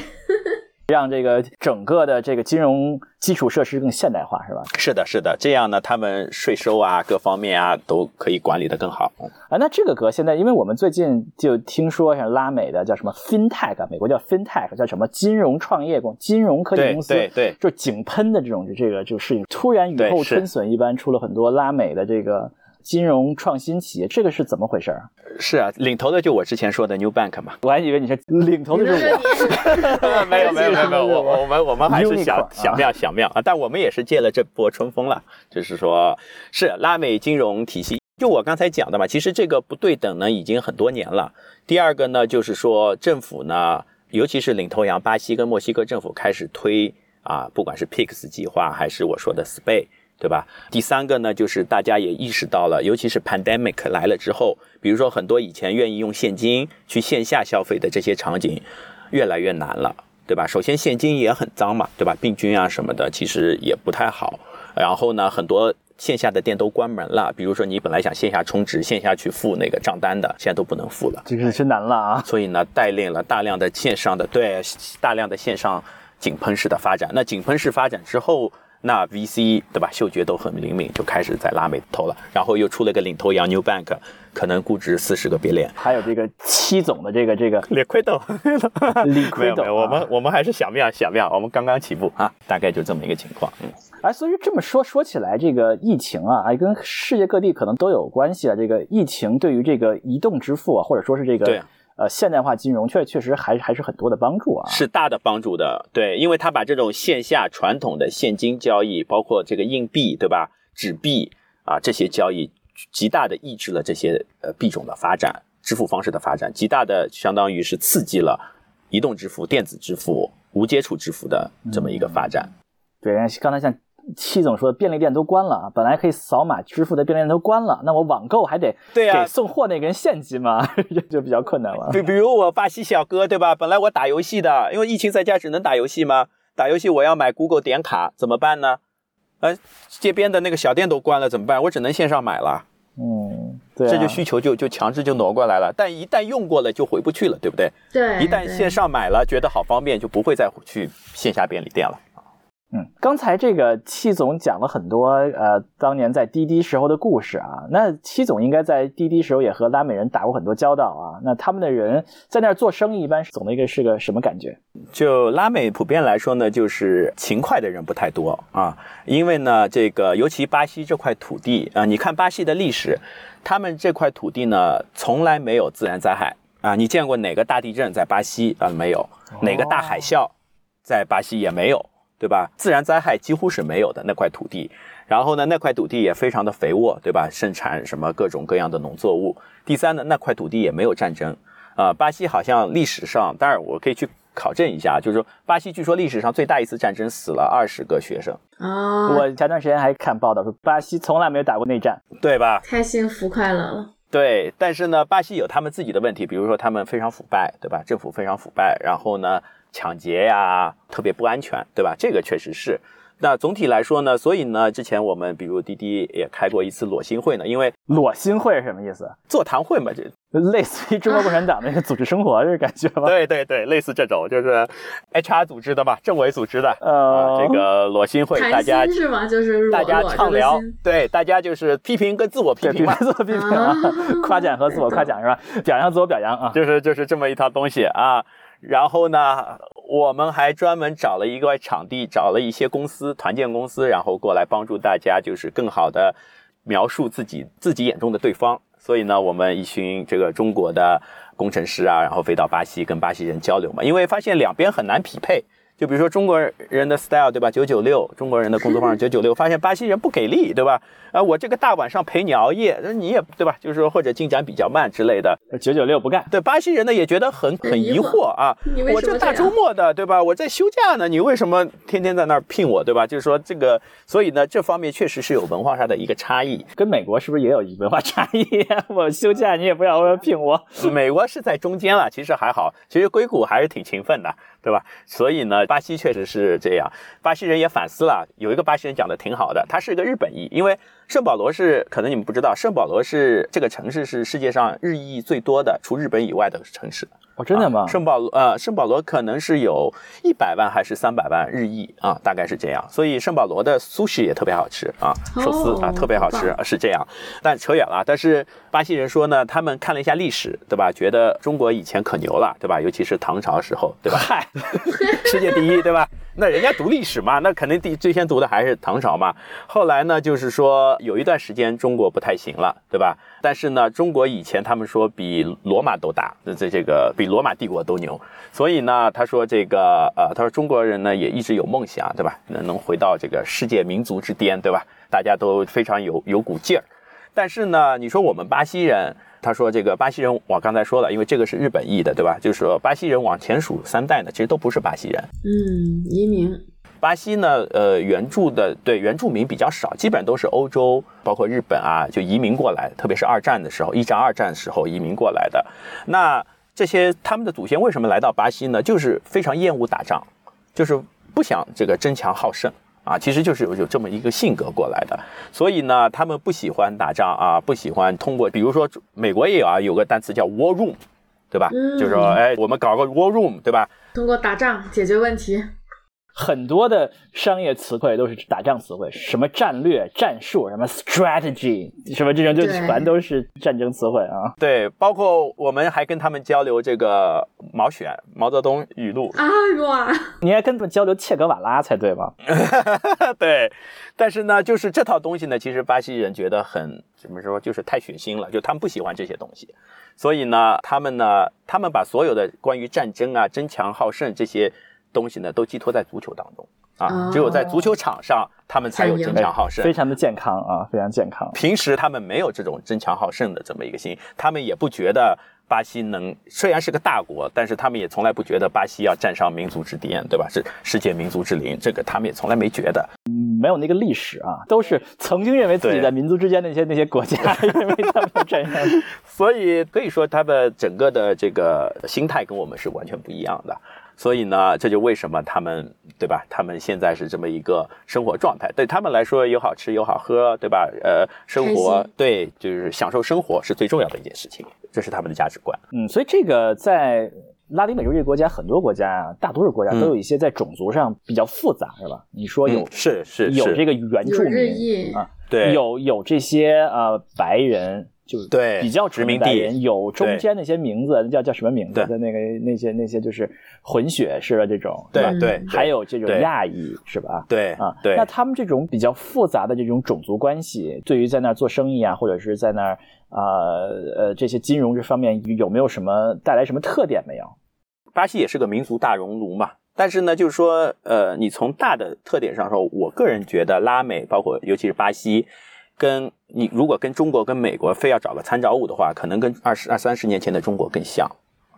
让这个整个的这个金融基础设施更现代化，是吧？是的，是的，这样呢，他们税收啊各方面啊都可以管理的更好。啊，那这个歌现在，因为我们最近就听说像拉美的叫什么 FinTech，美国叫 FinTech，叫什么金融创业公、金融科技公司，对对，就井喷的这种这个这个事情，突然雨后春笋一般出了很多拉美的这个。金融创新企业，这个是怎么回事儿？是啊，领头的就我之前说的 New Bank 嘛。我还以为你是领头的是我。没有没有没有没有，我我们我们还是想想妙想妙啊！但我们也是借了这波春风了，就是说，是拉美金融体系。就我刚才讲的嘛，其实这个不对等呢，已经很多年了。第二个呢，就是说政府呢，尤其是领头羊巴西跟墨西哥政府开始推啊，不管是 PIX 计划还是我说的 SPAY。对吧？第三个呢，就是大家也意识到了，尤其是 pandemic 来了之后，比如说很多以前愿意用现金去线下消费的这些场景，越来越难了，对吧？首先现金也很脏嘛，对吧？病菌啊什么的，其实也不太好。然后呢，很多线下的店都关门了，比如说你本来想线下充值、线下去付那个账单的，现在都不能付了，这个真难了啊！所以呢，带领了大量的线上的对大量的线上井喷式的发展。那井喷式发展之后。那 VC 对吧？嗅觉都很灵敏，就开始在拉美投了。然后又出了个领头羊 New Bank，可能估值四十个别脸。还有这个七总的这个这个 Liquido，Liquido，我们我们还是小妙小妙，我们刚刚起步啊，大概就这么一个情况。嗯，哎，所以这么说说起来，这个疫情啊，哎，跟世界各地可能都有关系啊。这个疫情对于这个移动支付啊，或者说是这个对。呃，现代化金融确确实还还是很多的帮助啊，是大的帮助的，对，因为它把这种线下传统的现金交易，包括这个硬币，对吧？纸币啊，这些交易极大的抑制了这些呃币种的发展，支付方式的发展，极大的相当于是刺激了移动支付、电子支付、无接触支付的这么一个发展。对，刚才像。戚总说的便利店都关了，本来可以扫码支付的便利店都关了，那我网购还得对呀给送货那个人现金吗？这就比较困难了。比比如我巴西小哥对吧？本来我打游戏的，因为疫情在家只能打游戏嘛？打游戏我要买 Google 点卡怎么办呢？呃，街边的那个小店都关了怎么办？我只能线上买了。嗯，对，这就需求就就强制就挪过来了，但一旦用过了就回不去了，对不对？对，一旦线上买了觉得好方便，就不会再去线下便利店了。嗯，刚才这个戚总讲了很多，呃，当年在滴滴时候的故事啊。那戚总应该在滴滴时候也和拉美人打过很多交道啊。那他们的人在那儿做生意，一般总的一个是个什么感觉？就拉美普遍来说呢，就是勤快的人不太多啊。因为呢，这个尤其巴西这块土地啊，你看巴西的历史，他们这块土地呢，从来没有自然灾害啊。你见过哪个大地震在巴西啊？没有。哪个大海啸在巴西也没有。对吧？自然灾害几乎是没有的那块土地，然后呢，那块土地也非常的肥沃，对吧？盛产什么各种各样的农作物。第三呢，那块土地也没有战争，啊，巴西好像历史上，当然我可以去考证一下，就是说巴西据说历史上最大一次战争死了二十个学生。啊，我前段时间还看报道说，巴西从来没有打过内战，对吧？太幸福快乐了。对，但是呢，巴西有他们自己的问题，比如说他们非常腐败，对吧？政府非常腐败，然后呢？抢劫呀，特别不安全，对吧？这个确实是。那总体来说呢，所以呢，之前我们比如滴滴也开过一次裸心会呢，因为裸心会是什么意思？座谈会嘛，就类似于中国共产党那个组织生活这感觉吧？对对对，类似这种，就是 HR 组织的吧，政委组织的，呃，这个裸心会，大家是吗？就是大家畅聊，对，大家就是批评跟自我批评嘛，自我批评啊，夸奖和自我夸奖是吧？表扬自我表扬啊，就是就是这么一套东西啊。然后呢，我们还专门找了一个场地，找了一些公司团建公司，然后过来帮助大家，就是更好的描述自己自己眼中的对方。所以呢，我们一群这个中国的工程师啊，然后飞到巴西跟巴西人交流嘛，因为发现两边很难匹配。就比如说中国人的 style 对吧？九九六，中国人的工作方式 九九六，发现巴西人不给力对吧？啊，我这个大晚上陪你熬夜，那你也对吧？就是说或者进展比较慢之类的，九九六不干。对巴西人呢也觉得很很疑惑啊，我这大周末的对吧？我在休假呢，你为什么天天在那儿聘我对吧？就是说这个，所以呢这方面确实是有文化上的一个差异，跟美国是不是也有文化差异？我休假你也不要聘我，美国是在中间了，其实还好，其实硅谷还是挺勤奋的。对吧？所以呢，巴西确实是这样。巴西人也反思了，有一个巴西人讲的挺好的，他是一个日本裔，因为圣保罗是可能你们不知道，圣保罗是这个城市是世界上日裔最多的，除日本以外的城市。哦，真的吗？圣保罗呃，圣保罗可能是有一百万还是三百万日裔啊，大概是这样。所以圣保罗的苏式也特别好吃啊，寿司啊特别好吃，是这样。但扯远了。但是巴西人说呢，他们看了一下历史，对吧？觉得中国以前可牛了，对吧？尤其是唐朝时候，对吧？嗨，世界第一，对吧？那人家读历史嘛，那肯定第最先读的还是唐朝嘛。后来呢，就是说有一段时间中国不太行了，对吧？但是呢，中国以前他们说比罗马都大，这这个比罗马帝国都牛。所以呢，他说这个呃，他说中国人呢也一直有梦想，对吧？能能回到这个世界民族之巅，对吧？大家都非常有有股劲儿。但是呢，你说我们巴西人，他说这个巴西人，我刚才说了，因为这个是日本裔的，对吧？就是说巴西人往前数三代呢，其实都不是巴西人。嗯，移民。巴西呢，呃，原住的对原住民比较少，基本都是欧洲，包括日本啊，就移民过来，特别是二战的时候，一战、二战时候移民过来的。那这些他们的祖先为什么来到巴西呢？就是非常厌恶打仗，就是不想这个争强好胜啊，其实就是有有这么一个性格过来的。所以呢，他们不喜欢打仗啊，不喜欢通过，比如说美国也有啊，有个单词叫 war room，对吧？就是说，哎，我们搞个 war room，对吧？通过打仗解决问题。很多的商业词汇都是打仗词汇，什么战略、战术，什么 strategy，什么这种就全都是战争词汇啊。对，包括我们还跟他们交流这个毛选、毛泽东语录啊哇！你还跟他们交流切格瓦拉才对吧？对，但是呢，就是这套东西呢，其实巴西人觉得很怎么说，就是太血腥了，就他们不喜欢这些东西，所以呢，他们呢，他们把所有的关于战争啊、争强好胜这些。东西呢，都寄托在足球当中啊，只有在足球场上，他们才有争强好胜，非常的健康啊，非常健康。平时他们没有这种争强好胜的这么一个心，他们也不觉得巴西能，虽然是个大国，但是他们也从来不觉得巴西要站上民族之巅，对吧？是世界民族之林，这个他们也从来没觉得，没有那个历史啊，都是曾经认为自己在民族之间那些那些国家，认为他们站上，所以可以说他的整个的这个心态跟我们是完全不一样的。所以呢，这就为什么他们，对吧？他们现在是这么一个生活状态，对他们来说有好吃有好喝，对吧？呃，生活对，就是享受生活是最重要的一件事情，这是他们的价值观。嗯，所以这个在拉丁美洲这个国家，很多国家啊，大多数国家都有一些在种族上比较复杂，是吧？你说有是是有这个原住民啊，对，有有这些呃白人。就对比较殖民地人有中间那些名字叫叫什么名字的那个那些那些就是混血式的这种对对，还有这种亚裔是吧？对啊对。那他们这种比较复杂的这种种族关系，对于在那儿做生意啊，或者是在那儿啊呃这些金融这方面有没有什么带来什么特点没有？巴西也是个民族大熔炉嘛，但是呢，就是说呃，你从大的特点上说，我个人觉得拉美包括尤其是巴西。跟你如果跟中国跟美国非要找个参照物的话，可能跟二十二三十年前的中国更像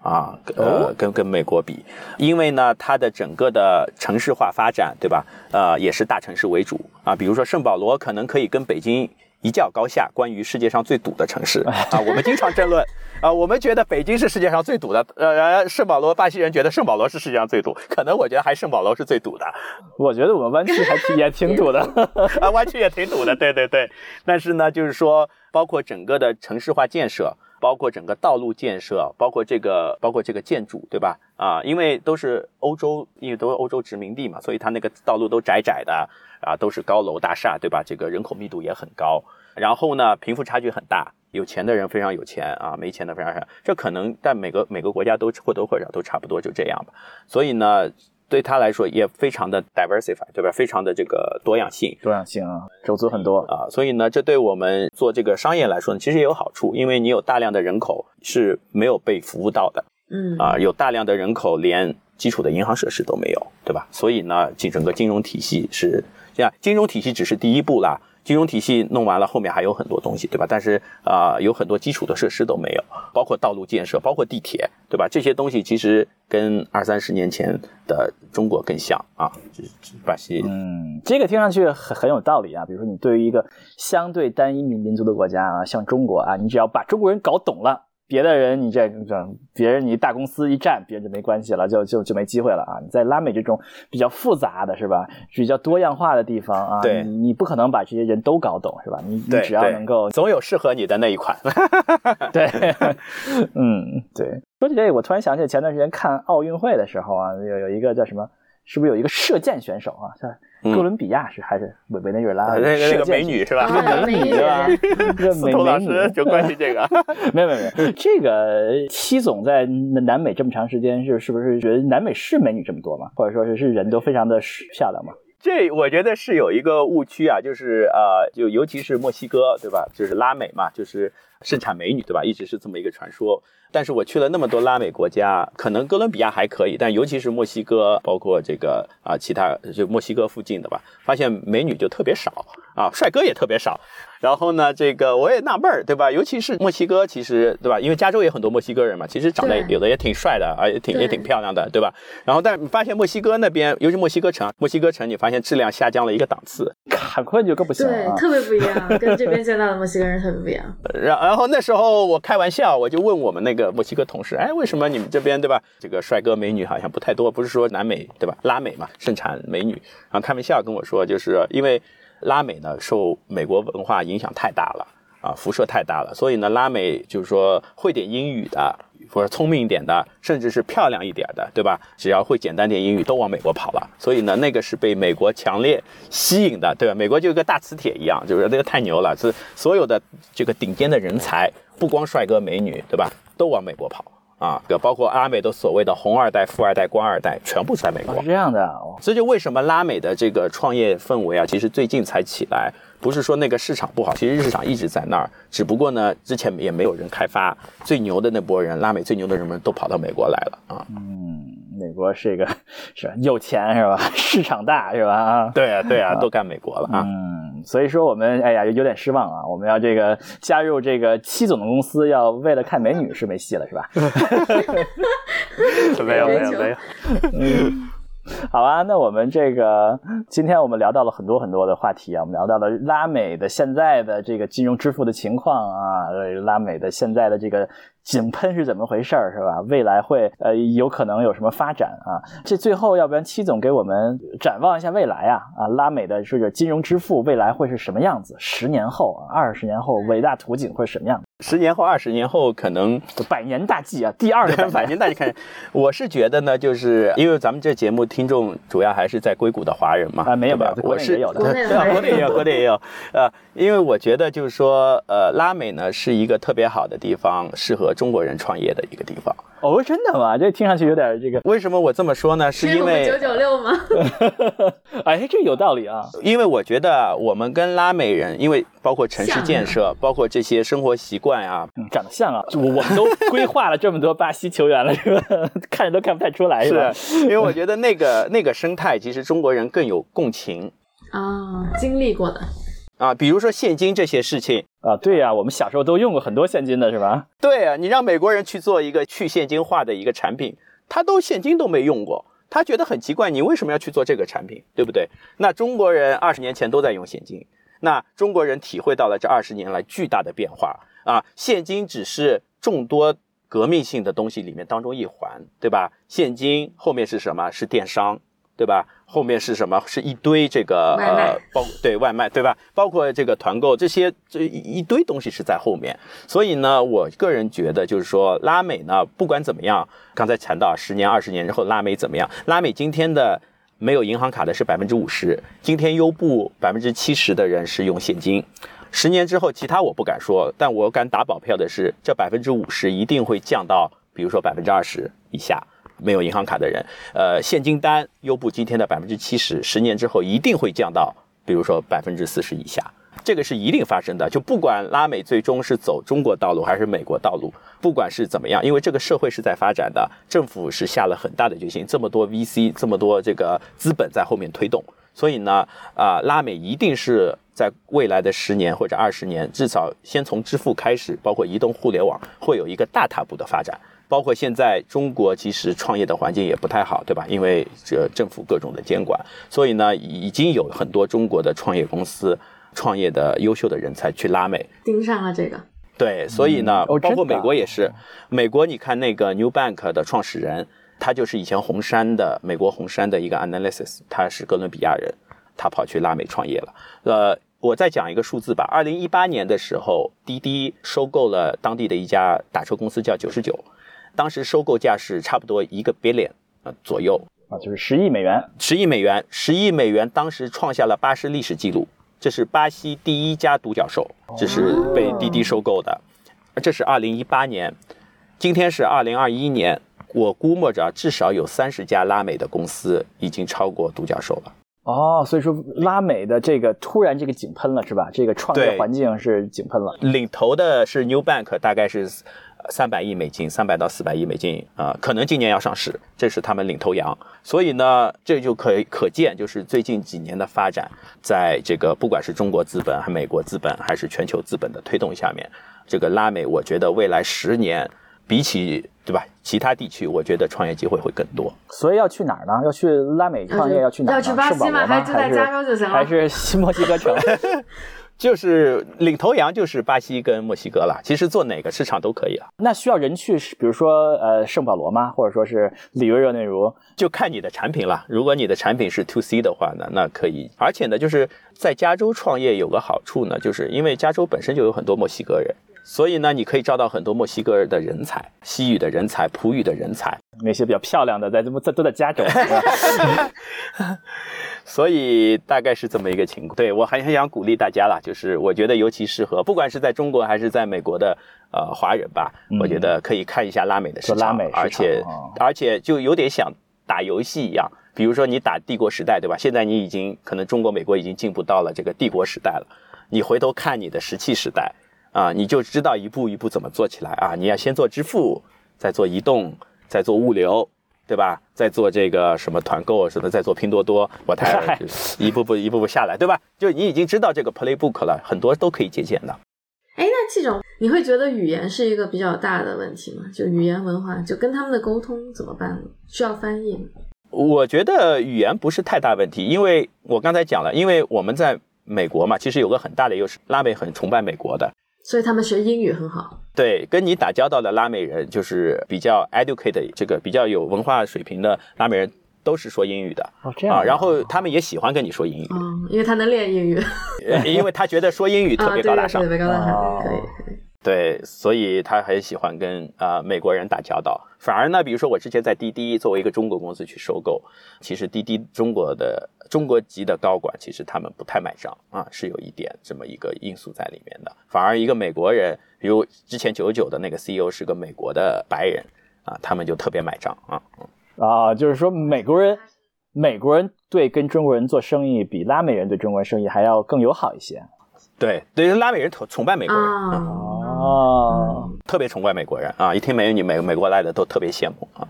啊，呃，跟跟美国比，因为呢，它的整个的城市化发展，对吧？呃，也是大城市为主啊，比如说圣保罗可能可以跟北京。一较高下，关于世界上最堵的城市。啊，我们经常争论。啊，我们觉得北京是世界上最堵的，呃，圣保罗，巴西人觉得圣保罗是世界上最堵，可能我觉得还圣保罗是最堵的。我觉得我们湾区还也挺堵的。啊，湾区也挺堵的，对对对。但是呢，就是说，包括整个的城市化建设，包括整个道路建设，包括这个，包括这个建筑，对吧？啊，因为都是欧洲，因为都是欧洲殖民地嘛，所以它那个道路都窄窄的。啊，都是高楼大厦，对吧？这个人口密度也很高，然后呢，贫富差距很大，有钱的人非常有钱啊，没钱的非常少。这可能在每个每个国家都或多或少都差不多就这样吧。所以呢，对他来说也非常的 diversify，对吧？非常的这个多样性，多样性啊，种族很多啊。所以呢，这对我们做这个商业来说呢，其实也有好处，因为你有大量的人口是没有被服务到的，嗯啊，有大量的人口连基础的银行设施都没有，对吧？所以呢，整整个金融体系是。这样，金融体系只是第一步啦。金融体系弄完了，后面还有很多东西，对吧？但是啊，有很多基础的设施都没有，包括道路建设，包括地铁，对吧？这些东西其实跟二三十年前的中国更像啊。巴西，嗯，这个听上去很很有道理啊。比如说，你对于一个相对单一民民族的国家啊，像中国啊，你只要把中国人搞懂了。别的人你这这别人你大公司一站，别人就没关系了，就就就没机会了啊！你在拉美这种比较复杂的是吧，比较多样化的地方啊，对你你不可能把这些人都搞懂是吧？你你只要能够总有适合你的那一款。对，嗯，对。说起这个，我突然想起前段时间看奥运会的时候啊，有有一个叫什么，是不是有一个射箭选手啊？哥伦比亚是还是委委内瑞拉？那个那个美女是吧？啊美女对吧？这司美徒老师就关心这个。没有没有没有，这个七总在南美这么长时间，是是不是觉得南美是美女这么多吗？或者说是是人都非常的漂亮吗？这我觉得是有一个误区啊，就是呃，就尤其是墨西哥，对吧？就是拉美嘛，就是盛产美女，对吧？一直是这么一个传说。但是我去了那么多拉美国家，可能哥伦比亚还可以，但尤其是墨西哥，包括这个啊、其他就墨西哥附近的吧，发现美女就特别少啊，帅哥也特别少。然后呢，这个我也纳闷儿，对吧？尤其是墨西哥，其实对吧？因为加州也很多墨西哥人嘛，其实长得有的也挺帅的，啊，也挺也挺漂亮的，对吧？然后，但是你发现墨西哥那边，尤其墨西哥城，墨西哥城，你发现质量下降了一个档次。坎昆就更不行对了，啊。特别不一样，跟这边见到的墨西哥人特别不一样。然然后那时候我开玩笑，我就问我们那个墨西哥同事，哎，为什么你们这边对吧？这个帅哥美女好像不太多，不是说南美对吧？拉美嘛，盛产美女。然后开玩笑跟我说，就是因为拉美呢受美国文化影响太大了啊，辐射太大了，所以呢，拉美就是说会点英语的。或者聪明一点的，甚至是漂亮一点的，对吧？只要会简单点英语，都往美国跑了。所以呢，那个是被美国强烈吸引的，对吧？美国就跟大磁铁一样，就是那个太牛了，是所有的这个顶尖的人才，不光帅哥美女，对吧？都往美国跑啊！包括拉美的所谓的红二代、富二代、官二代，全部在美国哦是。这样的哦，这就为什么拉美的这个创业氛围啊，其实最近才起来，不是说那个市场不好，其实市场一直在那儿，只不过呢，之前也没有人开发，最牛的那波人，拉美最牛的人们都跑到美国来了啊。嗯，美国是一个是吧有钱是吧？市场大是吧？啊，对啊，对啊，都干美国了啊。嗯，所以说我们哎呀有点失望啊，我们要这个加入这个七总的公司，要为了看美女是没戏了是吧？没有没没有有没有，好啊，那我们这个今天我们聊到了很多很多的话题啊，我们聊到了拉美的现在的这个金融支付的情况啊，拉美的现在的这个井喷是怎么回事儿是吧？未来会呃有可能有什么发展啊？这最后要不然七总给我们展望一下未来啊啊，拉美的这个金融支付未来会是什么样子？十年后啊，二十年后伟大图景会是什么样？十年后、二十年后，可能 百年大计啊，第二个百年大计看，我是觉得呢，就是因为咱们这节目听众主要还是在硅谷的华人嘛，啊没有吧没有国我是内也有的国内的对啊，国内也有，国内也有，呃，因为我觉得就是说，呃，拉美呢是一个特别好的地方，适合中国人创业的一个地方。哦，真的吗？这听上去有点这个，为什么我这么说呢？是因为九九六吗？哎，这有道理啊。因为我觉得我们跟拉美人，因为包括城市建设，包括这些生活习惯啊，嗯，长得像啊，我我们都规划了这么多巴西球员了，是吧？看着都看不太出来，是吧？是因为我觉得那个那个生态，其实中国人更有共情 啊，经历过的，啊。比如说现金这些事情，啊，对呀、我们小时候都用过很多现金的，是吧？对啊，你让美国人去做一个去现金化的一个产品，他都现金都没用过，他觉得很奇怪，你为什么要去做这个产品，对不对？那中国人二十年前都在用现金，那中国人体会到了这二十年来巨大的变化啊，现金只是众多革命性的东西里面当中一环，对吧？现金后面是什么？是电商。对吧？后面是什么？是一堆这个呃，包对外卖，对吧？包括这个团购这些这一一堆东西是在后面。所以呢，我个人觉得就是说，拉美呢，不管怎么样，刚才谈到十年、二十年之后拉美怎么样？拉美今天的没有银行卡的是百分之五十，今天优步百分之七十的人是用现金。十年之后，其他我不敢说，但我敢打保票的是，这百分之五十一定会降到，比如说百分之二十以下。没有银行卡的人，呃，现金单优步今天的百分之七十，十年之后一定会降到，比如说百分之四十以下，这个是一定发生的。就不管拉美最终是走中国道路还是美国道路，不管是怎么样，因为这个社会是在发展的，政府是下了很大的决心，这么多 VC，这么多这个资本在后面推动，所以呢，啊、拉美一定是在未来的十年或者二十年，至少先从支付开始，包括移动互联网，会有一个大踏步的发展。包括现在中国其实创业的环境也不太好，对吧？因为这政府各种的监管，所以呢，已经有很多中国的创业公司、创业的优秀的人才去拉美。盯上了这个，对，所以呢，哦包括美国也是，美国你看那个 New Bank 的创始人，他就是以前红杉的美国红杉的一个 analysis，他是哥伦比亚人，他跑去拉美创业了。呃，我再讲一个数字吧，二零一八年的时候，滴滴收购了当地的一家打车公司叫九十九，当时收购价是差不多一个 billion 呃左右，啊，就是十亿美元。十亿美元，十亿美元当时创下了巴士历史记录，这是巴西第一家独角兽，这是被滴滴收购的，这是二零一八年，今天是二零二一年，我估摸着至少有三十家拉美的公司已经超过独角兽了。哦，所以说拉美的这个突然这个井喷了是吧？这个创业环境是井喷了。领头的是 New Bank，大概是三百亿美金，三百到四百亿美金啊、可能今年要上市，这是他们领头羊。所以呢，这就可以可见，就是最近几年的发展，在这个不管是中国资本、还美国资本，还是全球资本的推动下面，这个拉美，我觉得未来十年比起对吧其他地区，我觉得创业机会会更多。所以要去哪儿呢？要去拉美创业，要要去哪儿呢？要去巴西吗圣保罗还是住在加州就行了还是西墨西哥城？就是领头羊就是巴西跟墨西哥了，其实做哪个市场都可以了。那需要人去，比如说呃圣保罗吗？或者说是里约热内卢？就看你的产品了。如果你的产品是 to C 的话呢，那可以。而且呢，就是在加州创业有个好处呢，就是因为加州本身就有很多墨西哥人，所以呢，你可以招到很多墨西哥的人才，西语的人才，葡语的人才。那些比较漂亮的在在都在加州。所以大概是这么一个情况。对我还很想鼓励大家啦，就是我觉得尤其适合，不管是在中国还是在美国的呃华人吧，嗯我觉得可以看一下拉美的市场，说拉美市场而且、哦而且就有点像打游戏一样。比如说你打帝国时代，对吧？现在你已经可能中国、美国已经进步到了这个帝国时代了。你回头看你的石器时代啊，你就知道一步一步怎么做起来啊。你要先做支付，再做移动，再做物流，对吧？在做这个什么团购什么，在做拼多多，我太一步步一步步下来，对吧？就你已经知道这个 playbook 了，很多都可以借鉴的。哎，那这种你会觉得语言是一个比较大的问题吗？就语言文化，就跟他们的沟通怎么办呢？需要翻译吗？我觉得语言不是太大问题，因为我刚才讲了，因为我们在美国嘛，其实有个很大的优势，拉美很崇拜美国的。所以他们学英语很好。对，跟你打交道的拉美人，就是比较 educated，这个比较有文化水平的拉美人，都是说英语的哦，这样啊。然后他们也喜欢跟你说英语，嗯，因为他能练英语。呃 因为他觉得说英语特啊，别高大上对，对对，特别高大上，哦可以可以。对，所以他很喜欢跟啊、呃美国人打交道。反而呢，比如说我之前在滴滴作为一个中国公司去收购，其实滴滴中国的中国籍的高管，其实他们不太买账啊，是有一点这么一个因素在里面的。反而一个美国人，比如之前九九的那个 CEO 是个美国的白人啊，他们就特别买账啊。啊，就是说美国人，美国人对跟中国人做生意比拉美人对中国人生意还要更友好一些。对，对于拉美人崇崇拜美国人啊，啊，哦，特别崇拜美国人啊，一听美女美美国来的都特别羡慕啊。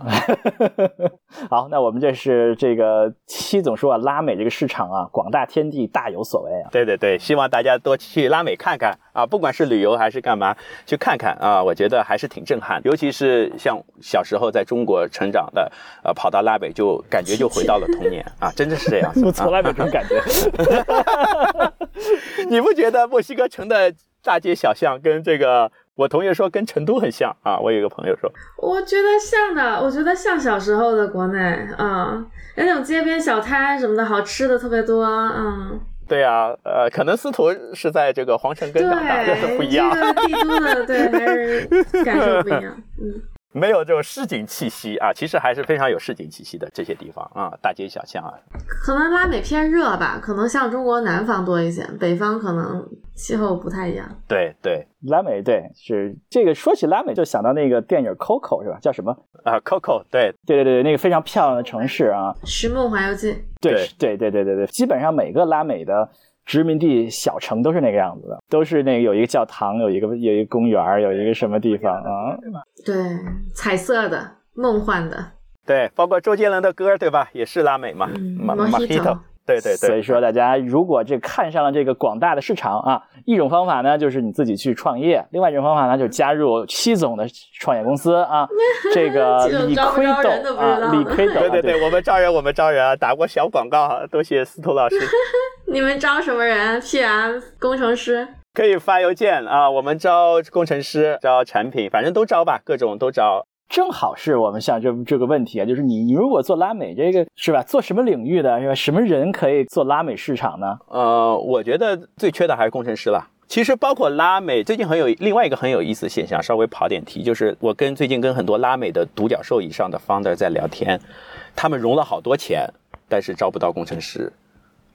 好，那我们这是这个七总说啊，拉美这个市场啊，广大天地大有所为啊。对对对，希望大家多去拉美看看啊，不管是旅游还是干嘛，去看看啊，我觉得还是挺震撼。尤其是像小时候在中国成长的，呃，跑到拉美就感觉就回到了童年啊，真的是这样子。我从来没这种感觉。啊 你不觉得墨西哥城的大街小巷跟这个？我同学说跟成都很像啊，我有一个朋友说，我觉得像的，我觉得像小时候的国内啊，有那种街边小摊什么的，好吃的特别多，嗯，对啊，呃，可能司徒是在这个皇城根长大，不一样。这个帝都的，对，还是感受不一样，嗯。没有这种市井气息啊，其实还是非常有市井气息的这些地方啊，大街小巷啊。可能拉美偏热吧，可能像中国南方多一些，北方可能气候不太一样。对对拉美对是这个，说起拉美就想到那个电影《Coco》是吧？叫什么？啊，Coco，对对对对，那个非常漂亮的城市啊。《寻梦环游记》对对对对对对对，基本上每个拉美的殖民地小城都是那个样子的，都是那个有一个教堂，有一个有一个公园，有一个什么地方啊？对，彩色的、梦幻的，对，包括周杰伦的歌，对吧？也是拉美嘛嗯马 Mojito Mojito，对对对。所以说，大家如果这看上了这个广大的市场啊，一种方法呢就是你自己去创业，另外一种方法呢就是加入七总的创业公司啊，这个这种理招不招亏斗啊，理亏斗啊，对对对，我们招人，我们招人啊，打过小广告啊，多谢司徒老师。你们招什么人？PM 工程师？可以发邮件啊，我们招工程师，招产品，反正都招吧，各种都招。正好是我们像这这个问题啊，就是你你如果做拉美这个是吧？做什么领域的是吧？什么人可以做拉美市场呢？呃，我觉得最缺的还是工程师了。其实包括拉美，最近很有另外一个很有意思的现象，稍微跑点题，就是我跟最近跟很多拉美的独角兽以上的 founder 在聊天，他们融了好多钱，但是招不到工程师，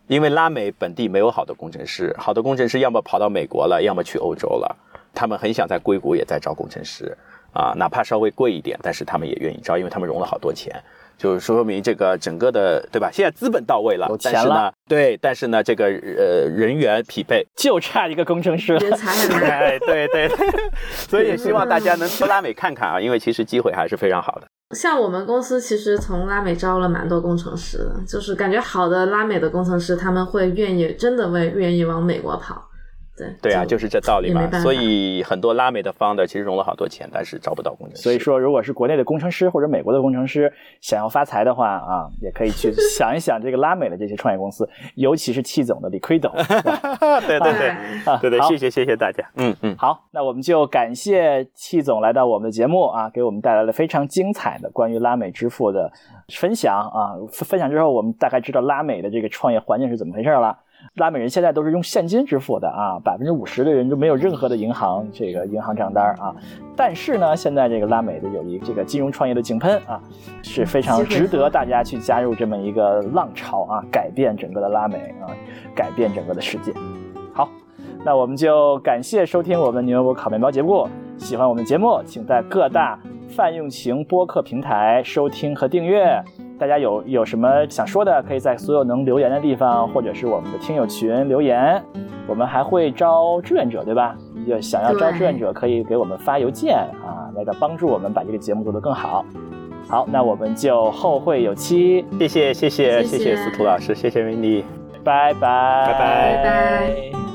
因为拉美本地没有好的工程师，好的工程师要么跑到美国了，要么去欧洲了，他们很想在硅谷也在招工程师。啊，哪怕稍微贵一点，但是他们也愿意招，因为他们融了好多钱，就是说明这个整个的，对吧？现在资本到位了，有钱了，对，但是呢，这个呃人员匹配就差一个工程师，人才很难，哎，对对，所以也希望大家能去拉美看看啊，因为其实机会还是非常好的。像我们公司其实从拉美招了蛮多工程师的，就是感觉好的拉美的工程师他们会愿意真的为愿意往美国跑。对对啊，就是这道理嘛。所以很多拉美的 founder 其实融了好多钱，但是招不到工程师。所以说，如果是国内的工程师或者美国的工程师想要发财的话啊，也可以去 想一想这个拉美的这些创业公司，尤其是戚总的 Liquido。对对 对，对对，谢谢谢谢大家。嗯嗯，好，那我们就感谢戚总来到我们的节目啊，给我们带来了非常精彩的关于拉美支付的分享啊。分享之后，我们大概知道拉美的这个创业环境是怎么回事了。拉美人现在都是用现金支付的啊，百分之五十的人就没有任何的银行这个银行账单啊。但是呢，现在这个拉美的有一这个金融创业的井喷啊，是非常值得大家去加入这么一个浪潮啊，改变整个的拉美啊，改变整个的世界。好，那我们就感谢收听我们牛油果烤面包节目。喜欢我们节目，请在各大泛用型播客平台收听和订阅。大家有有什么想说的，可以在所有能留言的地方，或者是我们的听友群留言。我们还会招志愿者，对吧？有想要招志愿者，可以给我们发邮件啊，那个帮助我们把这个节目做得更好。好，那我们就后会有期。谢谢谢谢谢谢司徒老师，谢谢 Wendy，拜拜拜拜拜拜。